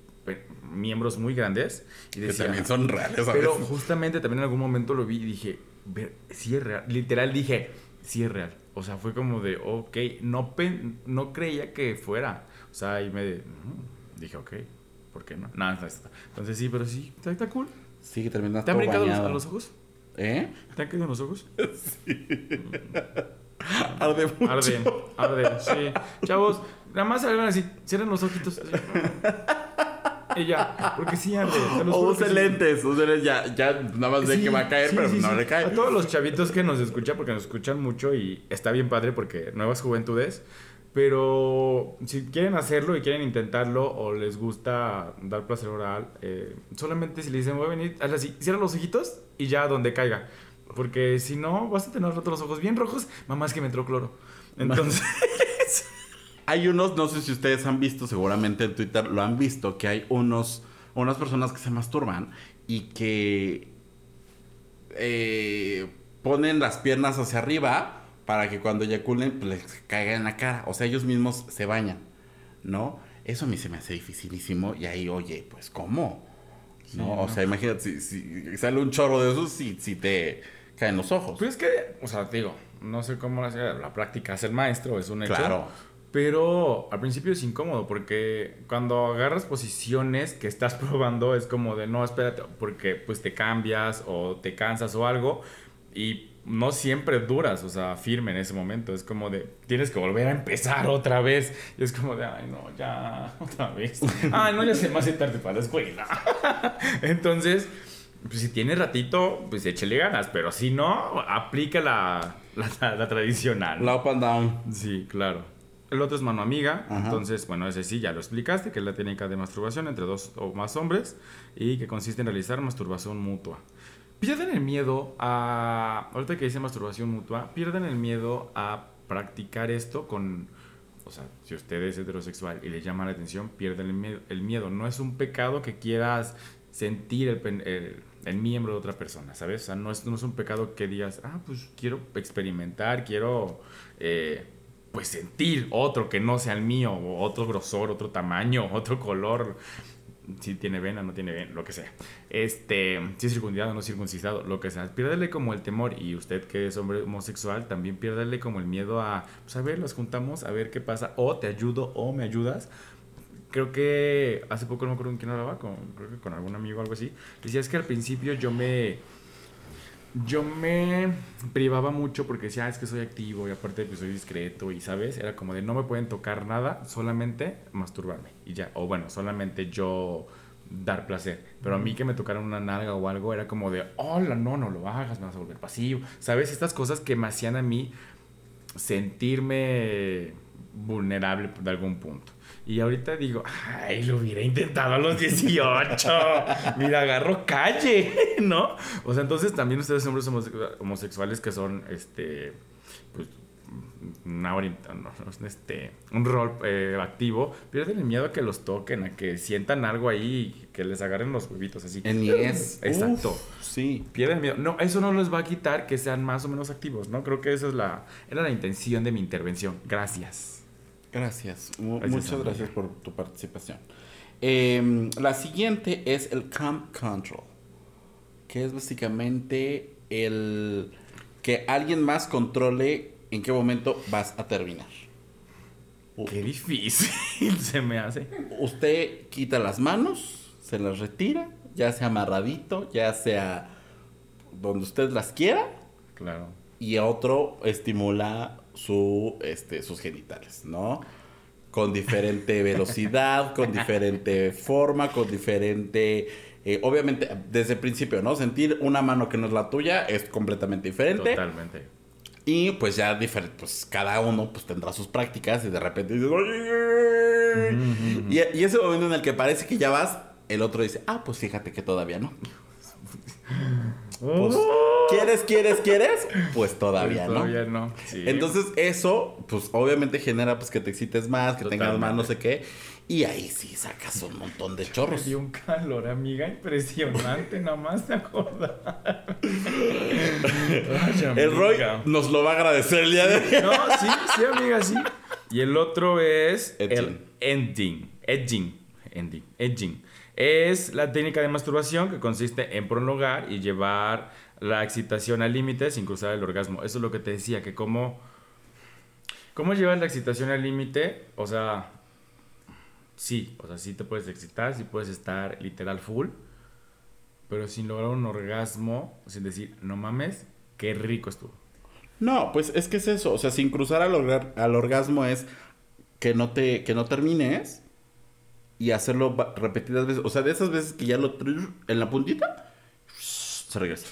miembros muy grandes. Y que decía, también son reales a pero justamente también en algún momento lo vi y dije, ver, sí es real. Literal dije, sí es real. O sea, fue como de, ok, no, pen- no creía que fuera. O sea, y me mm, dije, ok, ¿por qué no? Nada, está. Entonces sí, pero sí, está, está cool. Sí, que terminas ¿Te han brincado los- a los ojos? ¿Eh? ¿Te han caído en los ojos? Arde mucho. Arden, arden, sí. Chavos, nada más hagan así, cierren los ojitos. así. Y ya, porque sí arde. O juro que use sí. lentes, use lentes, ya, ya nada más ve Sí, que va a caer, sí, pero sí, no sí. le cae. A todos los chavitos que nos escuchan, porque nos escuchan mucho y está bien padre porque nuevas juventudes. Pero si quieren hacerlo y quieren intentarlo o les gusta dar placer oral, eh, solamente si le dicen voy a venir, hazle así, cierra los ojitos y ya donde caiga. Porque si no, vas a tener otros ojos bien rojos. Mamá, es que me entró cloro. Entonces, Hay unos, no sé si ustedes han visto, seguramente en Twitter lo han visto, que hay unos, unas personas que se masturban y que eh, ponen las piernas hacia arriba para que cuando eyaculen pues, les caiga en la cara. O sea, ellos mismos se bañan, ¿no? Eso a mí se me hace dificilísimo y ahí, oye, pues ¿cómo? ¿No? O sea, imagínate, si, si sale un chorro de esos, si, si te caen los ojos. pues es que, o sea, digo, no sé cómo la, la práctica hace el maestro, es un hecho. Claro. Pero al principio es incómodo porque cuando agarras posiciones que estás probando es como de no, espérate, porque pues te cambias o te cansas o algo y no siempre duras, o sea, firme en ese momento. Es como de tienes que volver a empezar otra vez. Y es como de, ay, no, ya, otra vez. Ay, no, ya se me hace tarde para la escuela. Entonces, pues si tienes ratito, pues échale ganas, pero si no, aplica la, la, la tradicional. La up and down. Sí, claro. El otro es mano amiga, Ajá. entonces, bueno, ese sí, ya lo explicaste, que es la técnica de masturbación entre dos o más hombres y que consiste en realizar masturbación mutua. Pierden el miedo a, ahorita que dice masturbación mutua, pierden el miedo a practicar esto con, o sea, si usted es heterosexual y le llama la atención, pierden el miedo. El miedo no es un pecado que quieras sentir el, el, el miembro de otra persona, ¿sabes? O sea, no es, no es un pecado que digas, ah, pues quiero experimentar, quiero, eh, pues sentir otro que no sea el mío, o otro grosor, otro tamaño, otro color. Si tiene vena, no tiene vena, lo que sea. Este, si es circuncidado no circuncidado, lo que sea. Piérdele como el temor. Y usted que es hombre homosexual, también piérdele como el miedo a, pues a ver, los juntamos, a ver qué pasa. O te ayudo o me ayudas. Creo que hace poco no me acuerdo con quién hablaba, con, creo que con algún amigo o algo así. Decía, es que al principio yo me yo me privaba mucho porque decía, ah, es que soy activo y aparte que soy discreto y, ¿sabes? Era como de no me pueden tocar nada, solamente masturbarme y ya. O bueno, solamente yo dar placer. Pero a mí que me tocaran una nalga o algo era como de, hola, no, no lo hagas, me vas a volver pasivo. ¿Sabes? Estas cosas que me hacían a mí sentirme vulnerable de algún punto. Y ahorita digo, ay, lo hubiera intentado a los 18. Mira, agarro calle, ¿no? O sea, entonces también ustedes hombres homosexuales que son, este, pues, una este, un rol eh, activo, pierden el miedo a que los toquen, a que sientan algo ahí y que les agarren los huevitos así. En es. Exacto. sí. Pierden miedo. No, eso no les va a quitar que sean más o menos activos, ¿no? Creo que esa es la, era la intención de mi intervención. Gracias. Gracias. Muchas gracias por tu participación. Em, la siguiente es el camp control, que es básicamente el que alguien más controle en qué momento vas a terminar. Qué difícil se me hace. Usted quita las manos, se las retira, ya sea amarradito, ya sea donde usted las quiera. Claro. Y otro estimula su, este, sus genitales, ¿no? Con diferente velocidad, con diferente forma, con diferente... Eh, obviamente, desde el principio, ¿no? Sentir una mano que no es la tuya es completamente diferente. Totalmente. Y pues ya diferente, pues cada uno pues tendrá sus prácticas y de repente dices, y, y ese momento en el que parece que ya vas, el otro dice, ah, pues fíjate que todavía no. Pues, ¿Quieres, quieres, quieres? Pues todavía, pues todavía no. Entonces, eso, pues obviamente genera pues que te excites más, que tengas más no sé qué. Y ahí sí sacas un montón de chorros. Y un calor, amiga, impresionante, nada más te acordar. el Roy nos lo va a agradecer el día de hoy. No, sí, sí, amiga, sí. Y el otro es el ending. Edging. Edging es la técnica de masturbación que consiste en prolongar y llevar la excitación al límite sin cruzar el orgasmo. Eso es lo que te decía, que cómo, cómo llevas la excitación al límite, o sea, sí, o sea, sí te puedes excitar, sí puedes estar literal full, pero sin lograr un orgasmo, sin decir, no mames, qué rico estuvo. No, pues es que es eso, o sea, sin cruzar al, al orgasmo es que no te que no termines y hacerlo repetidas veces. O sea, de esas veces que ya lo en la puntita, se regresa.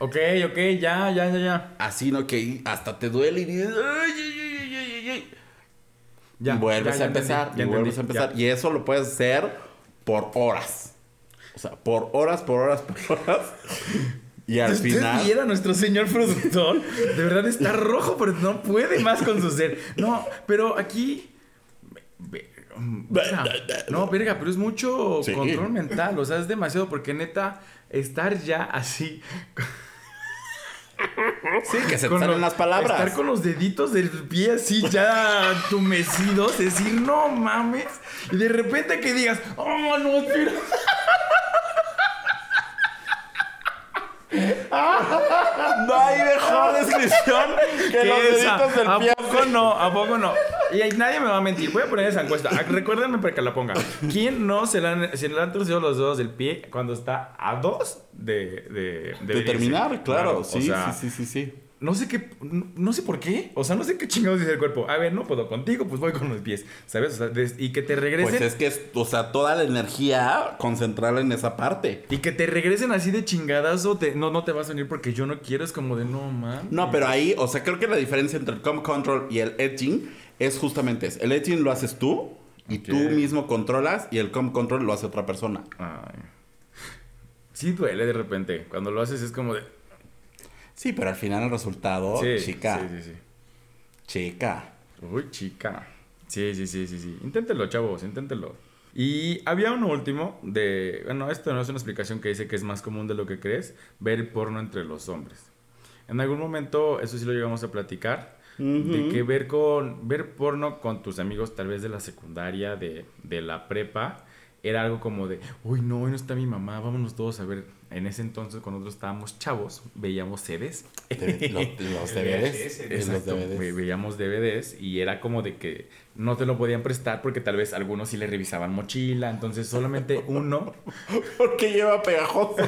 Ok, ok, ya, ya, ya, ya. Así, ¿no? Que hasta te duele y dices, ay, ay, ay, ay, ay. Ya, vuelves a empezar, y vuelves a empezar. Y eso lo puedes hacer por horas. O sea, por horas, por horas, por horas. Y al final. Si nuestro señor productor, de verdad está rojo, pero no puede más con su ser. No, pero aquí no, verga, pero es mucho control mental. O sea, es demasiado porque neta, estar ya así. Sí, que se salen las palabras. Estar con los deditos del pie así ya tumecidos, decir, no mames. Y de repente que digas, oh, no, espera. No hay mejor descripción que los deditos del pie. ¿A poco no? ¿A poco no? Y nadie me va a mentir. Voy a poner esa encuesta. Ah, recuérdenme para que la ponga. ¿Quién no se le han, se le han torcido los dedos del pie cuando está a dos de, de, de, terminar? Claro, sí, sí, sí, sí, sí no sé qué, no sé por qué, o sea, no sé qué chingados dice el cuerpo. A ver, no puedo contigo, pues voy con los pies, ¿sabes? O sea, y que te regresen. Pues es que, es, o sea, toda la energía concentrarla en esa parte. Y que te regresen así de chingadazo, te, no, no te vas a venir porque yo no quiero, es como de no, man. No, pero ahí, o sea, creo que la diferencia entre el com control y el edging es justamente eso. El edging lo haces tú y tú mismo controlas y el com control lo hace otra persona. Ay. Sí duele de repente. Cuando lo haces es como de Sí, pero al final el resultado, chica. Sí, sí, sí. Chica. Uy, chica. Sí, sí, sí, sí, sí. Inténtelo, chavos, inténtelo. Y había uno último de, bueno, esto no es una explicación que dice que es más común de lo que crees, ver porno entre los hombres. En algún momento, eso sí lo llegamos a platicar, de que ver con ver porno con tus amigos tal vez de la secundaria, de, de la prepa, era algo como de, uy, no, hoy no está mi mamá, vámonos todos a ver. En ese entonces, cuando nosotros estábamos chavos, veíamos CDs. De- lo- los DVDs. los veíamos DVDs y era como de que no te lo podían prestar porque tal vez algunos sí le revisaban mochila, entonces solamente uno Porque lleva pegajoso.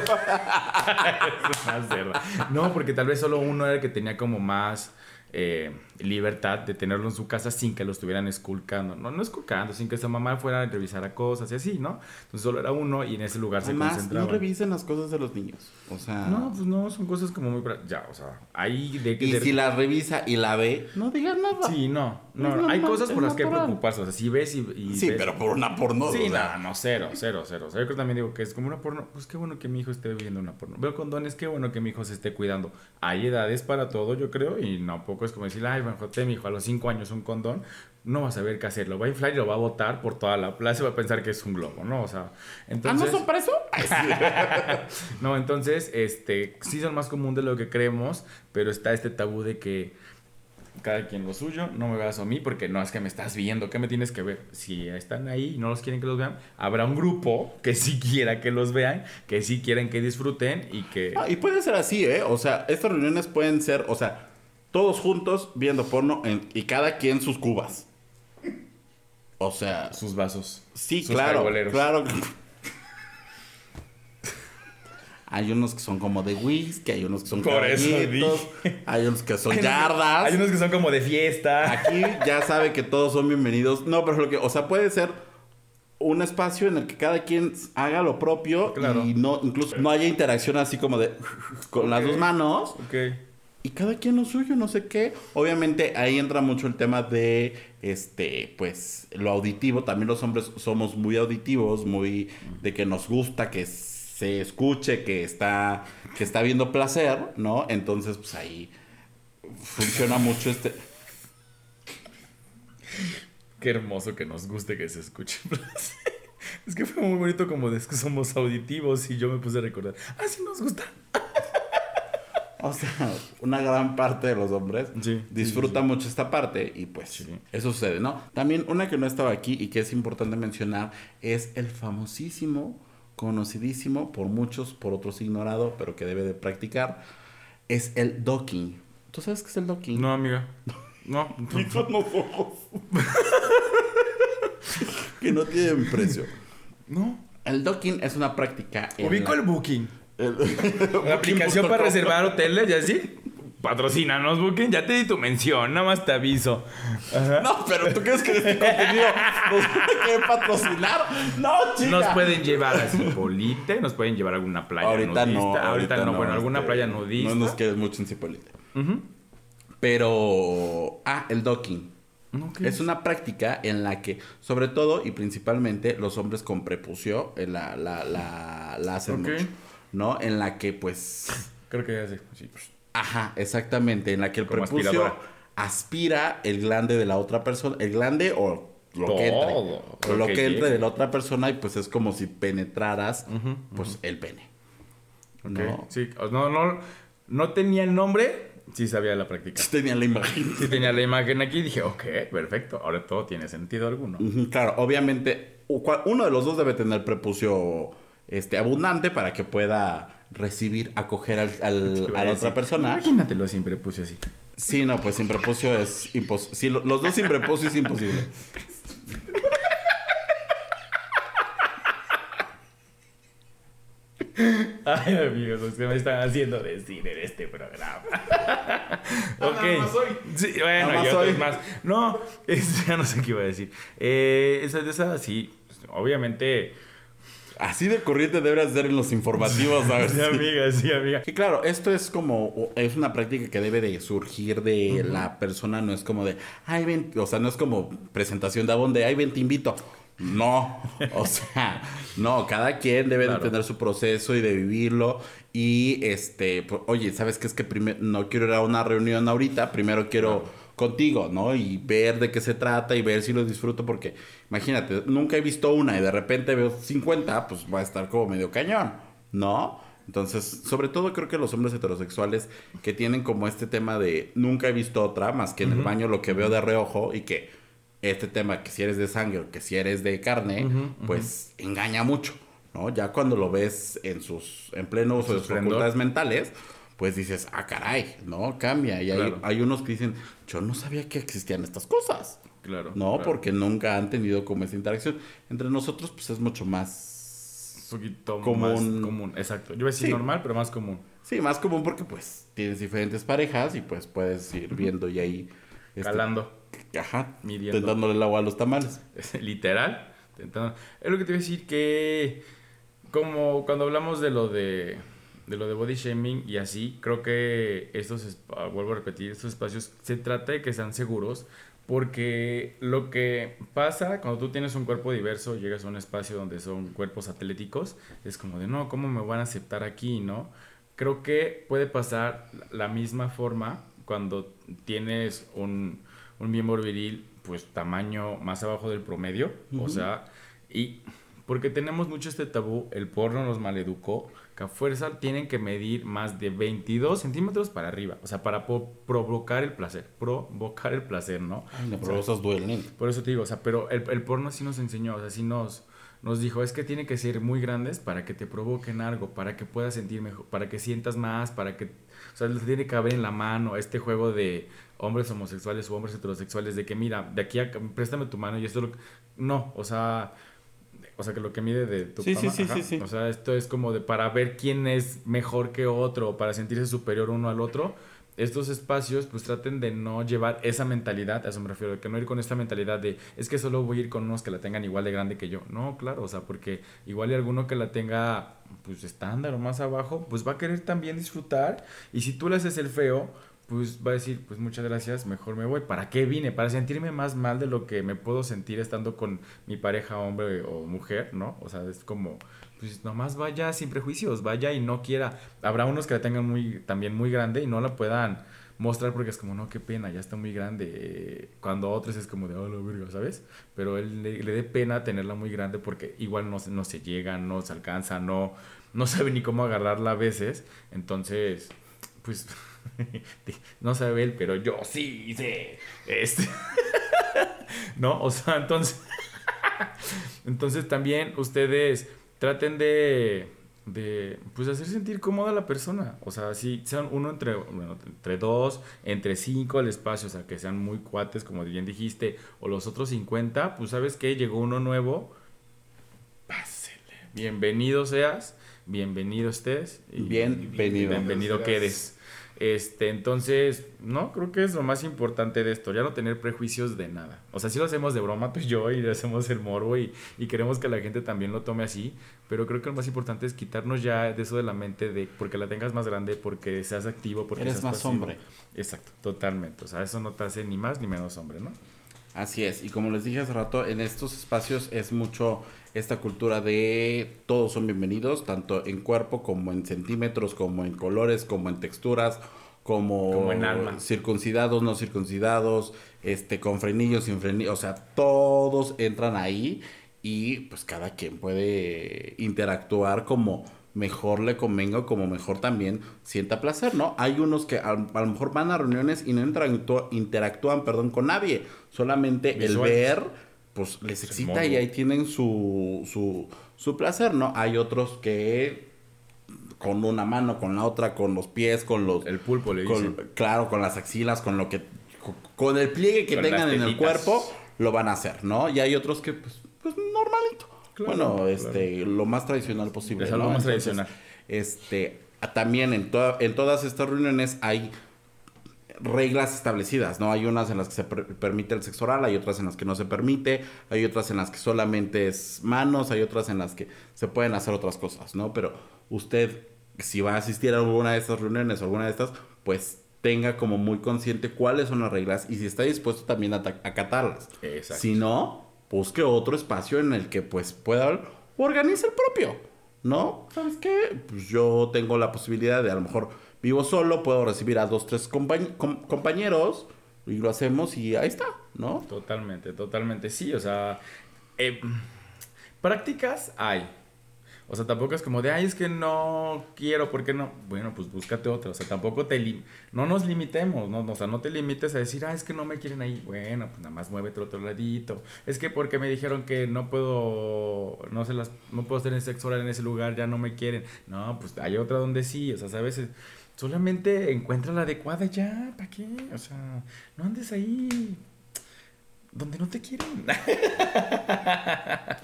Es más cerda. No, porque tal vez solo uno era el que tenía como más eh, libertad de tenerlo en su casa sin que lo estuvieran esculcando. No, no esculcando, sin que su mamá fuera a revisar a cosas y así, ¿no? Entonces solo era uno y en ese lugar se Además, no concentraba. revisen las cosas de los niños. O sea. No, pues no, son cosas como muy... Ya, o sea, ahí de que... y de- si la revisa y la ve, no diga nada. Sí, no, no, no, hay cosas por las que natural. preocuparse. O sea, si ves y... y Sí, ves- pero por una porno. Sí, o sea, no, no, cero, cero, cero. O sea, yo también digo que es como una porno. Pues qué bueno que mi hijo esté viendo una porno. Veo condones, qué bueno que mi hijo se esté cuidando. Hay edades para todo, yo creo, y no poco es como decir, ay, bueno, jote, mi hijo a los cinco años un condón, no va a saber qué hacer. Lo va a inflar y lo va a botar por toda la plaza y va a pensar que es un globo, ¿no? O sea, ¿Ah, entonces... no son para eso? Ay, sí. No, entonces, este, sí son más común de lo que creemos, pero está este tabú de que cada quien lo suyo, no me veas a mí porque no es que me estás viendo, ¿qué me tienes que ver? Si están ahí y no los quieren que los vean, habrá un grupo que sí quiera que los vean, que sí quieren que disfruten y que... Ah, y puede ser así, ¿eh? O sea, estas reuniones pueden ser, o sea, todos juntos viendo porno en- y cada quien sus cubas. O sea, Sus vasos. sí, sus claro, carboleros. claro. Hay unos que son como de whisky, hay unos que son Por eso hay unos que son Hay yardas. Hay unos que son como de fiesta. Aquí ya sabe que todos son bienvenidos. No, pero lo que, o sea, puede ser un espacio en el que cada quien haga lo propio Claro. y no, incluso no haya interacción así como de con las dos manos Ok. Y cada quien lo suyo, no sé qué. Obviamente ahí entra mucho el tema de este, pues, lo auditivo. También los hombres somos muy auditivos, muy de que nos gusta que se escuche, que está, que está viendo placer, ¿no? Entonces, pues ahí funciona mucho este. Qué hermoso que nos guste que se escuche. Es que fue muy bonito como de que somos auditivos y yo me puse a recordar. Ah, sí nos gusta. O sea, una gran parte de los hombres Sí, disfruta mucho esta parte y pues eso sucede, ¿no? También una que no estaba aquí y que es importante mencionar es el famosísimo, conocidísimo por muchos, por otros ignorado, pero que debe de practicar, es el docking. ¿Tú sabes qué es el docking? No, amiga. No. Ojos. que no tienen precio. No. El docking es una práctica Ubico la- el Booking. La aplicación para reservar hoteles y así. Patrocínanos, Booking. Ya te di tu mención. Nada más te aviso. Ajá. No, pero ¿tú crees que este contenido nos puede patrocinar? No, chica. Nos pueden llevar a Cipolite, nos pueden llevar a alguna playa Ahorita nudista. no. Ahorita, no, bueno, alguna este, playa nudista. No nos quieres mucho en Cipolite. Ujú. Pero. Ah, el docking. Es una práctica en la que, sobre todo y principalmente, los hombres con prepucio eh, la, la, la, la hacen Ok. mucho. ¿No? En la que, pues. Creo que ya sé. Sí, pues. Ajá, exactamente. En la que el Como prepucio aspira el glande de la otra persona. El glande o lo que entre. Todo. O lo que que entre de la otra persona y pues es como si penetraras, pues, el pene. ¿No? Sí, no, no, no tenía el nombre, sí sabía la práctica. Tenía la imagen. Sí tenía la imagen aquí y dije, ok, perfecto, ahora todo tiene sentido alguno. Claro, obviamente uno de los dos debe tener prepucio este, abundante para que pueda recibir, acoger al- al- a la otra persona. Imagínatelo, siempre puse así. Sí, no, pues sin prepucio es imposible. Sí, lo- los dos sin prepucio es imposible. Ay, amigos, ustedes me están haciendo decir en este programa. ok. nada más hoy. Sí, bueno, más hoy. más. No, es- ya no sé qué iba a decir. Eh, esa esa, sí, pues, obviamente. Así de corriente deberías ser en los informativos, ¿sabes? Sí, amiga, sí, amiga. Que claro, esto es como, es una práctica que debe de surgir de la persona, no es como de, ay, ven, o sea, no es como presentación de abón de, ay, ven, te invito. No, o sea, no, cada quien debe Claro. de tener su proceso y de vivirlo. Y este, pues, oye, ¿sabes qué? Es que primero no quiero ir a una reunión ahorita, primero quiero contigo, ¿no? Y ver de qué se trata y ver si lo disfruto, porque imagínate, nunca he visto una y de repente veo 50, pues va a estar como medio cañón, ¿no? Entonces, sobre todo creo que los hombres heterosexuales que tienen como este tema de nunca he visto otra, más que en el baño lo que veo de reojo y que este tema que si eres de sangre o que si eres de carne, pues engaña mucho, ¿no? Ya cuando lo ves en sus, en pleno uso de sus facultades mentales, pues dices, ah, caray, ¿no? Cambia. Y hay, hay, unos que dicen, yo no sabía que existían estas cosas. Claro. No, porque nunca han tenido como esa interacción. Entre nosotros, pues es mucho más. Un poquito común. más común. Exacto. Yo voy a decir normal, pero más común. Sí, más común porque pues tienes diferentes parejas y pues puedes ir viendo y ahí. Este, Calando. Ajá. Midiendo. Tentándole el agua a los tamales. Literal. Es lo que te iba a decir que. Como cuando hablamos de lo de de lo de body shaming y así, creo que estos, ah, vuelvo a repetir, estos espacios se trata de que sean seguros porque lo que pasa cuando tú tienes un cuerpo diverso, llegas a un espacio donde son cuerpos atléticos, es como de, no, ¿cómo me van a aceptar aquí, no? Creo que puede pasar la misma forma cuando tienes un, un miembro viril, pues tamaño más abajo del promedio, o sea, y porque tenemos mucho este tabú, el porno nos maleducó, que a fuerza tienen que medir más de 22 centímetros para arriba. O sea, para provocar el placer. Provocar el placer, ¿no? Ay, pero esos duelen. Por eso te digo, o sea, pero el, el porno sí nos enseñó, o sea, sí nos, nos dijo, es que tiene que ser muy grandes para que te provoquen algo, para que puedas sentir mejor, para que sientas más, para que... O sea, tiene que caber en la mano este juego de hombres homosexuales o hombres heterosexuales, de que mira, de aquí a... préstame tu mano y esto lo... No, o sea o sea, que lo que mide de tu sí, sí, sí, sí, O sea, esto es como de para ver quién es mejor que otro, para sentirse superior uno al otro. Estos espacios, pues traten de no llevar esa mentalidad, a eso me refiero, de que no ir con esta mentalidad de es que solo voy a ir con unos que la tengan igual de grande que yo. No, claro, o sea, porque igual y alguno que la tenga, pues estándar o más abajo, pues va a querer también disfrutar. Y si tú le haces el feo, pues va a decir, pues muchas gracias, mejor me voy. ¿Para qué vine? Para sentirme más mal de lo que me puedo sentir estando con mi pareja, hombre o mujer, ¿no? O sea, es como, pues nomás vaya sin prejuicios, vaya y no quiera. Habrá unos que la tengan muy, también muy grande y no la puedan mostrar porque es como, no, qué pena, ya está muy grande. Cuando otros es como de, oh, la verga, ¿sabes? Pero él le, dé pena tenerla muy grande porque igual no, no se llega, no se alcanza, no, no sabe ni cómo agarrarla a veces. Entonces, pues no sabe él, pero yo sí sé. Este. ¿No? O sea, entonces. entonces también ustedes traten de. De pues hacer sentir cómoda a la persona. O sea, si sean uno entre, entre dos, entre cinco el espacio, o sea, que sean muy cuates, como bien dijiste, o los otros 50, pues sabes que llegó uno nuevo, pásele. Bienvenido seas, bienvenido estés. Y bienvenido. Bienvenido quedes. Este, entonces, no, creo que es lo más importante de esto, ya no tener prejuicios de nada. O sea, si lo hacemos de broma, pues yo y hacemos el morbo y, y, queremos que la gente también lo tome así, pero creo que lo más importante es quitarnos ya de eso de la mente de porque la tengas más grande, porque seas activo, porque eres más hombre. Exacto, totalmente. O sea, eso no te hace ni más ni menos hombre, ¿no? Así es, y como les dije hace rato, en estos espacios es mucho esta cultura de todos son bienvenidos, tanto en cuerpo como en centímetros, como en colores, como en texturas, como, en alma. circuncidados, no circuncidados, este, con frenillos, sin frenillos, o sea, todos entran ahí y pues cada quien puede interactuar como mejor le convenga, como mejor también sienta placer, ¿no? Hay unos que a, lo mejor van a reuniones y no interactúan, perdón, con nadie, solamente el ver pues les excita y ahí tienen su, su, su placer, ¿no? Hay otros que con una mano, con la otra, con los pies, con los... El pulpo le con, Claro, con las axilas, con lo que... Con, el pliegue que tengan en el cuerpo, lo van a hacer, ¿no? Y hay otros que, pues, pues normalito. Bueno, este, lo más tradicional posible. Es algo más tradicional. Este, también en, en todas estas reuniones hay reglas establecidas, ¿no? Hay unas en las que se permite el sexo oral, hay otras en las que no se permite, hay otras en las que solamente es manos, hay otras en las que se pueden hacer otras cosas, ¿no? Pero usted, si va a asistir a alguna de estas reuniones o alguna de estas, pues tenga como muy consciente cuáles son las reglas y si está dispuesto también a acatarlas. Exacto. Si no, busque otro espacio en el que pues pueda organice el propio, ¿no? ¿Sabes qué? Pues yo tengo la posibilidad de a lo mejor vivo solo, puedo recibir a dos, tres compañeros y lo hacemos y ahí está, ¿no? Totalmente, totalmente, sí, o sea, eh, prácticas hay. O sea, tampoco es como de, ay, es que no quiero, ¿por qué no? Bueno, pues búscate otra. O sea, tampoco te... Li no nos limitemos, ¿no? O sea, no te limites a decir, ah, es que no me quieren ahí. Bueno, pues nada más muévete otro ladito. Es que porque me dijeron que no puedo, no se las, no puedo tener sexo oral en ese lugar, ya no me quieren. No, pues hay otra donde sí. O sea, ¿sabes? Solamente encuentra la adecuada ya, ¿para qué? O sea, no andes ahí donde no te quieren.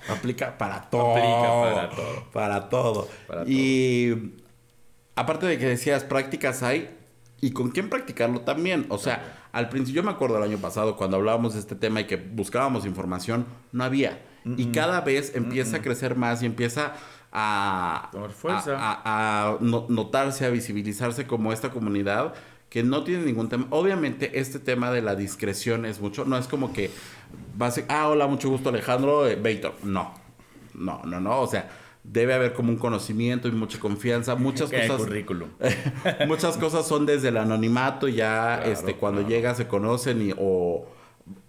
Aplica para todo. Aplica para todo. Para todo. y aparte de que decías prácticas hay, y con quién practicarlo también. O sea, al principio, yo me acuerdo el año pasado cuando hablábamos de este tema y que buscábamos información, no había. Y cada vez empieza a crecer más y empieza a, fuerza. a, notarse, a visibilizarse como esta comunidad que no tiene ningún tema. Obviamente, este tema de la discreción es mucho. No es como que vas a, ah, hola, mucho gusto, Alejandro, eh, No, no, no, no. O sea, debe haber como un conocimiento y mucha confianza. Muchas cosas. currículum. muchas cosas son desde el anonimato, ya este, cuando llega se conocen y o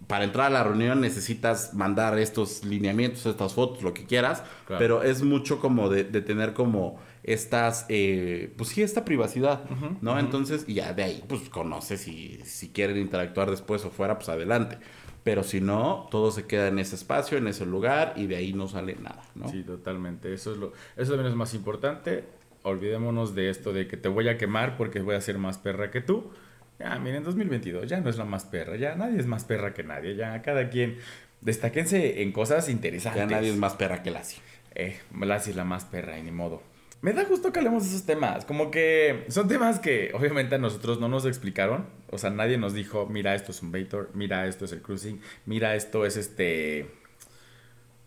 para entrar a la reunión necesitas mandar estos lineamientos, estas fotos, lo que quieras, pero es mucho como de, tener como estas, eh, pues sí, esta privacidad, ¿no? Entonces, y ya de ahí, pues conoces si, si quieren interactuar después o fuera, pues adelante. Pero si no, todo se queda en ese espacio, en ese lugar, y de ahí no sale nada, ¿no? Sí, totalmente. Eso es lo, eso también es más importante. Olvidémonos de esto de que te voy a quemar porque voy a ser más perra que tú ya, miren, 2022 ya no es la más perra, ya nadie es más perra que nadie, ya cada quien destáquense en cosas interesantes. Ya nadie es más perra que Lassie. Eh, Lassie es la más perra y ni modo. Me da gusto que hablemos de esos temas, como que son temas que obviamente a nosotros no nos explicaron, o sea, nadie nos dijo, mira, esto es un Baitor, mira, esto es el cruising, mira, esto es este...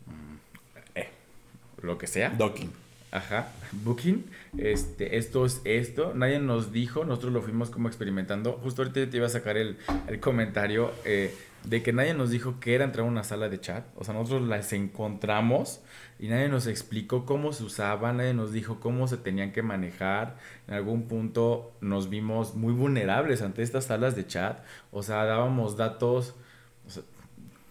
Mm, eh, lo que sea. Docking. Ajá, Booking, este, esto es esto, nadie nos dijo, nosotros lo fuimos como experimentando, justo ahorita te iba a sacar el, el comentario eh, de que nadie nos dijo que era entrar a una sala de chat, o sea, nosotros las encontramos y nadie nos explicó cómo se usaba, nadie nos dijo cómo se tenían que manejar, en algún punto nos vimos muy vulnerables ante estas salas de chat, o sea, dábamos datos,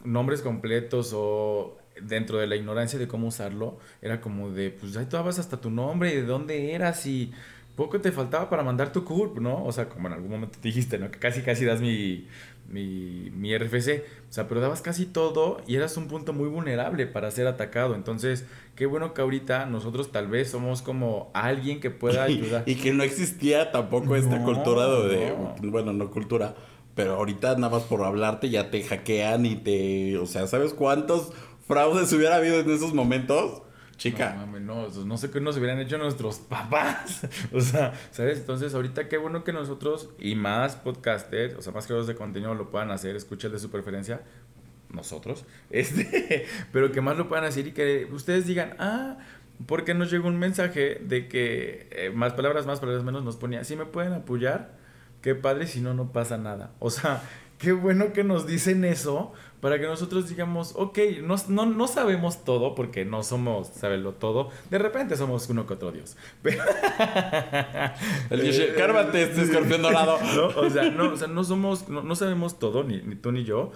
nombres completos o dentro de la ignorancia de cómo usarlo, era como de, pues ahí tú dabas hasta tu nombre y de dónde eras y poco te faltaba para mandar tu CURP, ¿no? O sea, como en algún momento dijiste, ¿no? Que casi, casi das mi, mi, mi RFC. O sea, pero dabas casi todo y eras un punto muy vulnerable para ser atacado. Entonces, qué bueno que ahorita nosotros tal vez somos como alguien que pueda ayudar. y, que no existía tampoco esta cultura de, bueno, no cultura, pero ahorita nada más por hablarte ya te hackean y te, o sea, ¿sabes cuántos fraudes hubiera habido en esos momentos, chica. No, mami, no, no sé qué nos hubieran hecho nuestros papás. o sea, ¿sabes? Entonces, ahorita qué bueno que nosotros y más podcasters, o sea, más creadores de contenido lo puedan hacer, escuchen de su preferencia, nosotros, este, pero que más lo puedan hacer y que ustedes digan, ah, porque nos llegó un mensaje de que eh, más palabras, más palabras menos nos ponía, si me pueden apoyar, qué padre, si no, no pasa nada. O sea, qué bueno que nos dicen eso para que nosotros digamos, ok, no, no, no sabemos todo porque no somos saberlo todo. De repente somos uno que otro Dios. El eh, cármate este escorpión dorado. ¿No? O, sea, no, o sea, no somos, no, sabemos todo, ni, ni tú ni yo.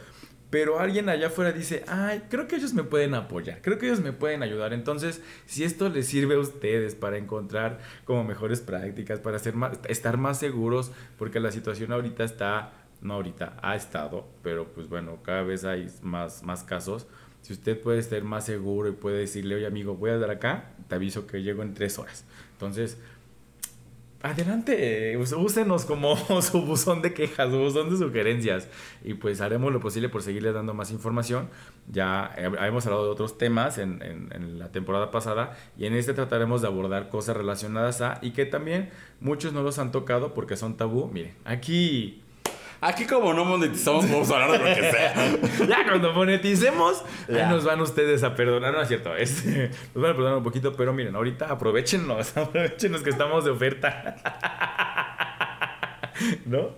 Pero alguien allá afuera dice, ay, creo que ellos me pueden apoyar, creo que ellos me pueden ayudar. Entonces, si esto les sirve a ustedes para encontrar como mejores prácticas, para ser más, estar más seguros, porque la situación ahorita está no ahorita, ha estado, pero pues bueno, cada vez hay más, más casos. Si usted puede estar más seguro y puede decirle, oye amigo, voy a dar acá, te aviso que llego en tres horas. Entonces, adelante, úsenos como su buzón de quejas, su buzón de sugerencias y pues haremos lo posible por seguirle dando más información. Ya hemos hablado de otros temas en, en, en, la temporada pasada y en este trataremos de abordar cosas relacionadas a y que también muchos no los han tocado porque son tabú. Miren, aquí Aquí como no monetizamos, vamos a hablar de lo que sea. ya cuando moneticemos, ya. nos van ustedes a perdonar, ¿no es cierto? Este, nos van a perdonar un poquito, pero miren, ahorita aprovechenos, aprovechenos que estamos de oferta. ¿No?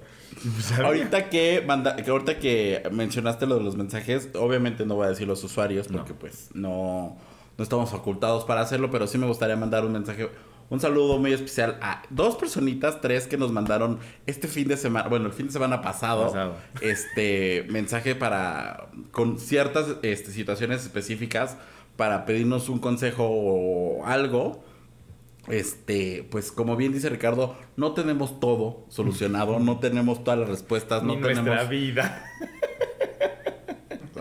Pues, ahorita que, manda, que ahorita que mencionaste lo de los mensajes, obviamente no voy a decir los usuarios porque pues no, no estamos facultados para hacerlo, pero sí me gustaría mandar un mensaje un saludo muy especial a dos personitas, tres que nos mandaron este fin de semana, bueno, el fin de semana pasado, este mensaje para con ciertas este, situaciones específicas para pedirnos un consejo o algo, este, pues como bien dice Ricardo, no tenemos todo solucionado, no tenemos todas las respuestas, no Ni tenemos... nuestra vida.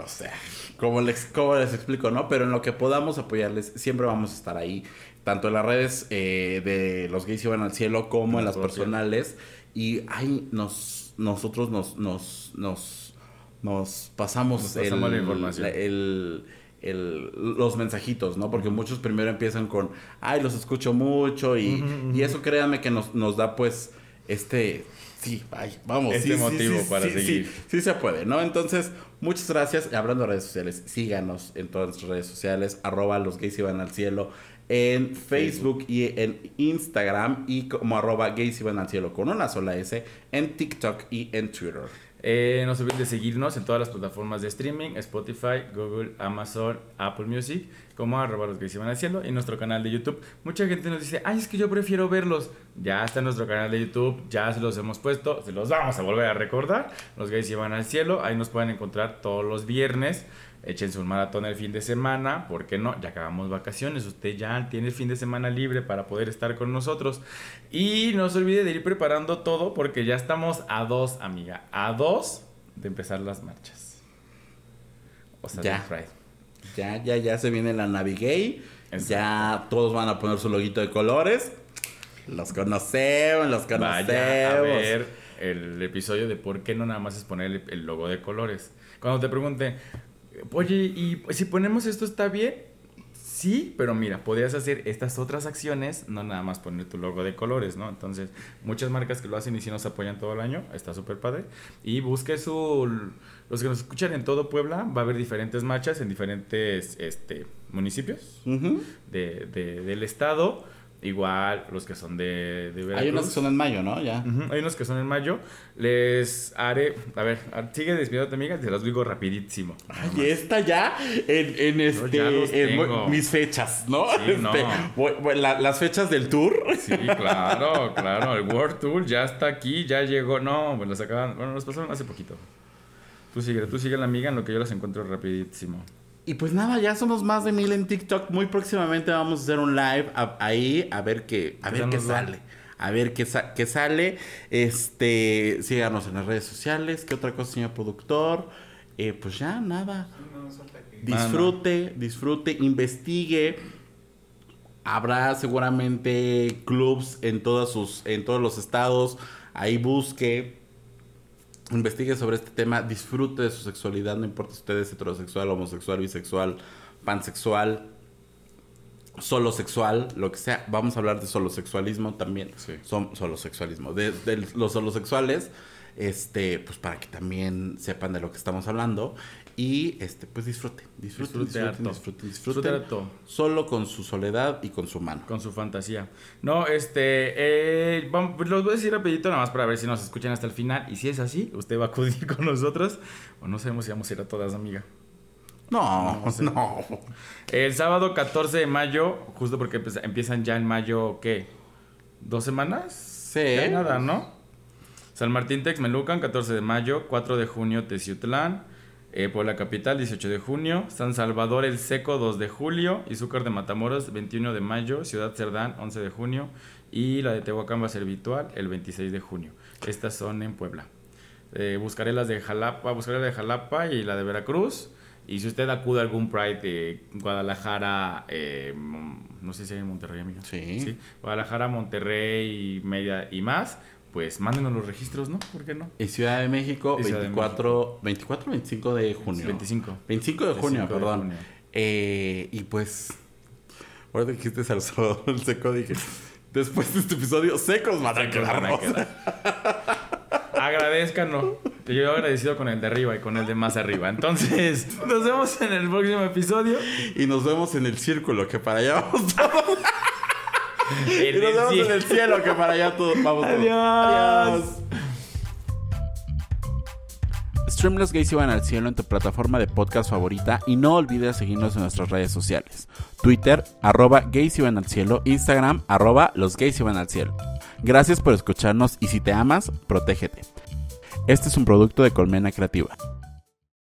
O sea, como les, como les explico, ¿no? Pero en lo que podamos apoyarles, siempre vamos a estar ahí. Tanto en las redes eh, de los gays iban al cielo como en las personales. Y ahí nos, nosotros nos, nos, nos, nos pasamos, Nos pasamos la información. el- el- los mensajitos, ¿no? Porque muchos primero empiezan con, ay, los escucho mucho y, y eso créanme que nos, nos da pues este, sí, ay, vamos, Este sí, motivo sí, para sí, seguir. sí, sí se puede, ¿no? Entonces, muchas gracias. Hablando de redes sociales, síganos en todas nuestras redes sociales, arroba los gays iban al cielo, en Facebook y en Instagram, y como arroba gays iban al cielo con una sola S, en TikTok y en Twitter. Eh, no se olviden de seguirnos en todas las plataformas de streaming, Spotify, Google, Amazon, Apple Music, como arroba los que se van al cielo, y nuestro canal de YouTube. Mucha gente nos dice, ay, es que yo prefiero verlos. Ya está en nuestro canal de YouTube, ya se los hemos puesto, se los vamos a volver a recordar. Los gays llevan al cielo, ahí nos pueden encontrar todos los viernes. Échense un maratón el fin de semana, ¿por qué no? Ya acabamos vacaciones, usted ya tiene el fin de semana libre para poder estar con nosotros. Y no se olvide de ir preparando todo porque ya estamos a dos, amiga, a dos de empezar las marchas. O sea, Ya. Ya, ya, ya se viene la Navigay. Ya todos van a poner su loguito de colores. Los conocemos, los conocemos. Vaya a ver el episodio de por qué no nada más es poner el, el logo de colores. Cuando te pregunten, oye, ¿y si ponemos esto está bien? Sí, pero mira, podrías hacer estas otras acciones, no nada más poner tu logo de colores, ¿no? Entonces, muchas marcas que lo hacen y si nos apoyan todo el año, está súper padre. Y busque su... Los que nos escuchan en todo Puebla, va a haber diferentes marchas en diferentes este, municipios de- del estado. Igual los que son de, de Veracruz. Hay unos que son en mayo, ¿no? Ya. Hay unos que son en mayo. Les haré. A ver, sigue despidiéndote, amiga. Te las digo rapidísimo. Ay, esta ya en, en este ya los en tengo. mis fechas, ¿no? Sí, Este, no. voy- voy- la- las fechas del tour. Sí, claro, claro. El World Tour ya está aquí, ya llegó. No, pues las acaban. Bueno, los pasaron hace poquito. Tú sigue, tú sigue la amiga en lo que yo las encuentro rapidísimo. Y pues nada, ya somos más de mil en TikTok. Muy próximamente vamos a hacer un live a- ahí a ver qué, a ver qué sale. A ver qué, sa- qué sale. Este, síganos en las redes sociales. ¿Qué otra cosa, señor productor? Eh, pues ya, nada. Disfrute, disfrute, investigue. Habrá seguramente clubs en todas sus, en todos los estados. Ahí busque. Investigue sobre este tema. Disfrute de su sexualidad. No importa si usted es heterosexual, homosexual, bisexual, pansexual, solo sexual, lo que sea. Vamos a hablar de solosexualismo también. Sí. Son solosexualismo. De, de los solosexuales. Este, pues para que también sepan de lo que estamos hablando. Y este, pues Disfrute disfruten, Disfrute disfruten. harto. Solo con su soledad y con su mano. Con su fantasía. No, este. Eh, vamos, pues los voy a decir rapidito, nada más para ver si nos escuchan hasta el final. Y si es así, usted va a acudir con nosotros. O no sabemos si vamos a ir a todas, amiga. No, No sé. no. El sábado 14 de mayo, justo porque empe- empiezan ya en mayo, ¿qué? ¿Dos semanas? Sí. Ya nada, ¿no? San Martín Texmelucan, 14 de mayo. 4 de junio, Teciutlán. Eh, Puebla Capital, 18 de junio. San Salvador El Seco, 2 de julio. Izúcar de Matamoros, 21 de mayo. Ciudad Cerdán, 11 de junio. Y la de Tehuacán va a ser virtual el 26 de junio. Estas son en Puebla. Eh, buscaré las de Jalapa, buscaré la de Jalapa y la de Veracruz. Y si usted acude a algún Pride de Guadalajara, eh, no sé si hay en Monterrey, amigo. Sí. Guadalajara, Monterrey, Media y más, pues mándenos los registros, ¿no? ¿Por qué no? Y Ciudad de México, Y Ciudad de 24, 24 25 de junio. 25. 25 de junio, 25 de perdón. junio. Eh, y pues, ahora dijiste Salvador el seco, dije, después de este episodio, secos van a quedarnos. Que yo agradecido con el de arriba y con el de más arriba. Entonces, nos vemos en el próximo episodio. Y nos vemos en el círculo, que para allá vamos todos. Y nos vemos cielo. en el cielo, que para allá todos vamos todos. Adiós. Stream Los Gays iban al cielo en tu plataforma de podcast favorita y no olvides seguirnos en nuestras redes sociales. Twitter, arroba gays iban al cielo, Instagram, arroba los gays iban al cielo. Gracias por escucharnos y si te amas, protégete. Este es un producto de Colmena Creativa.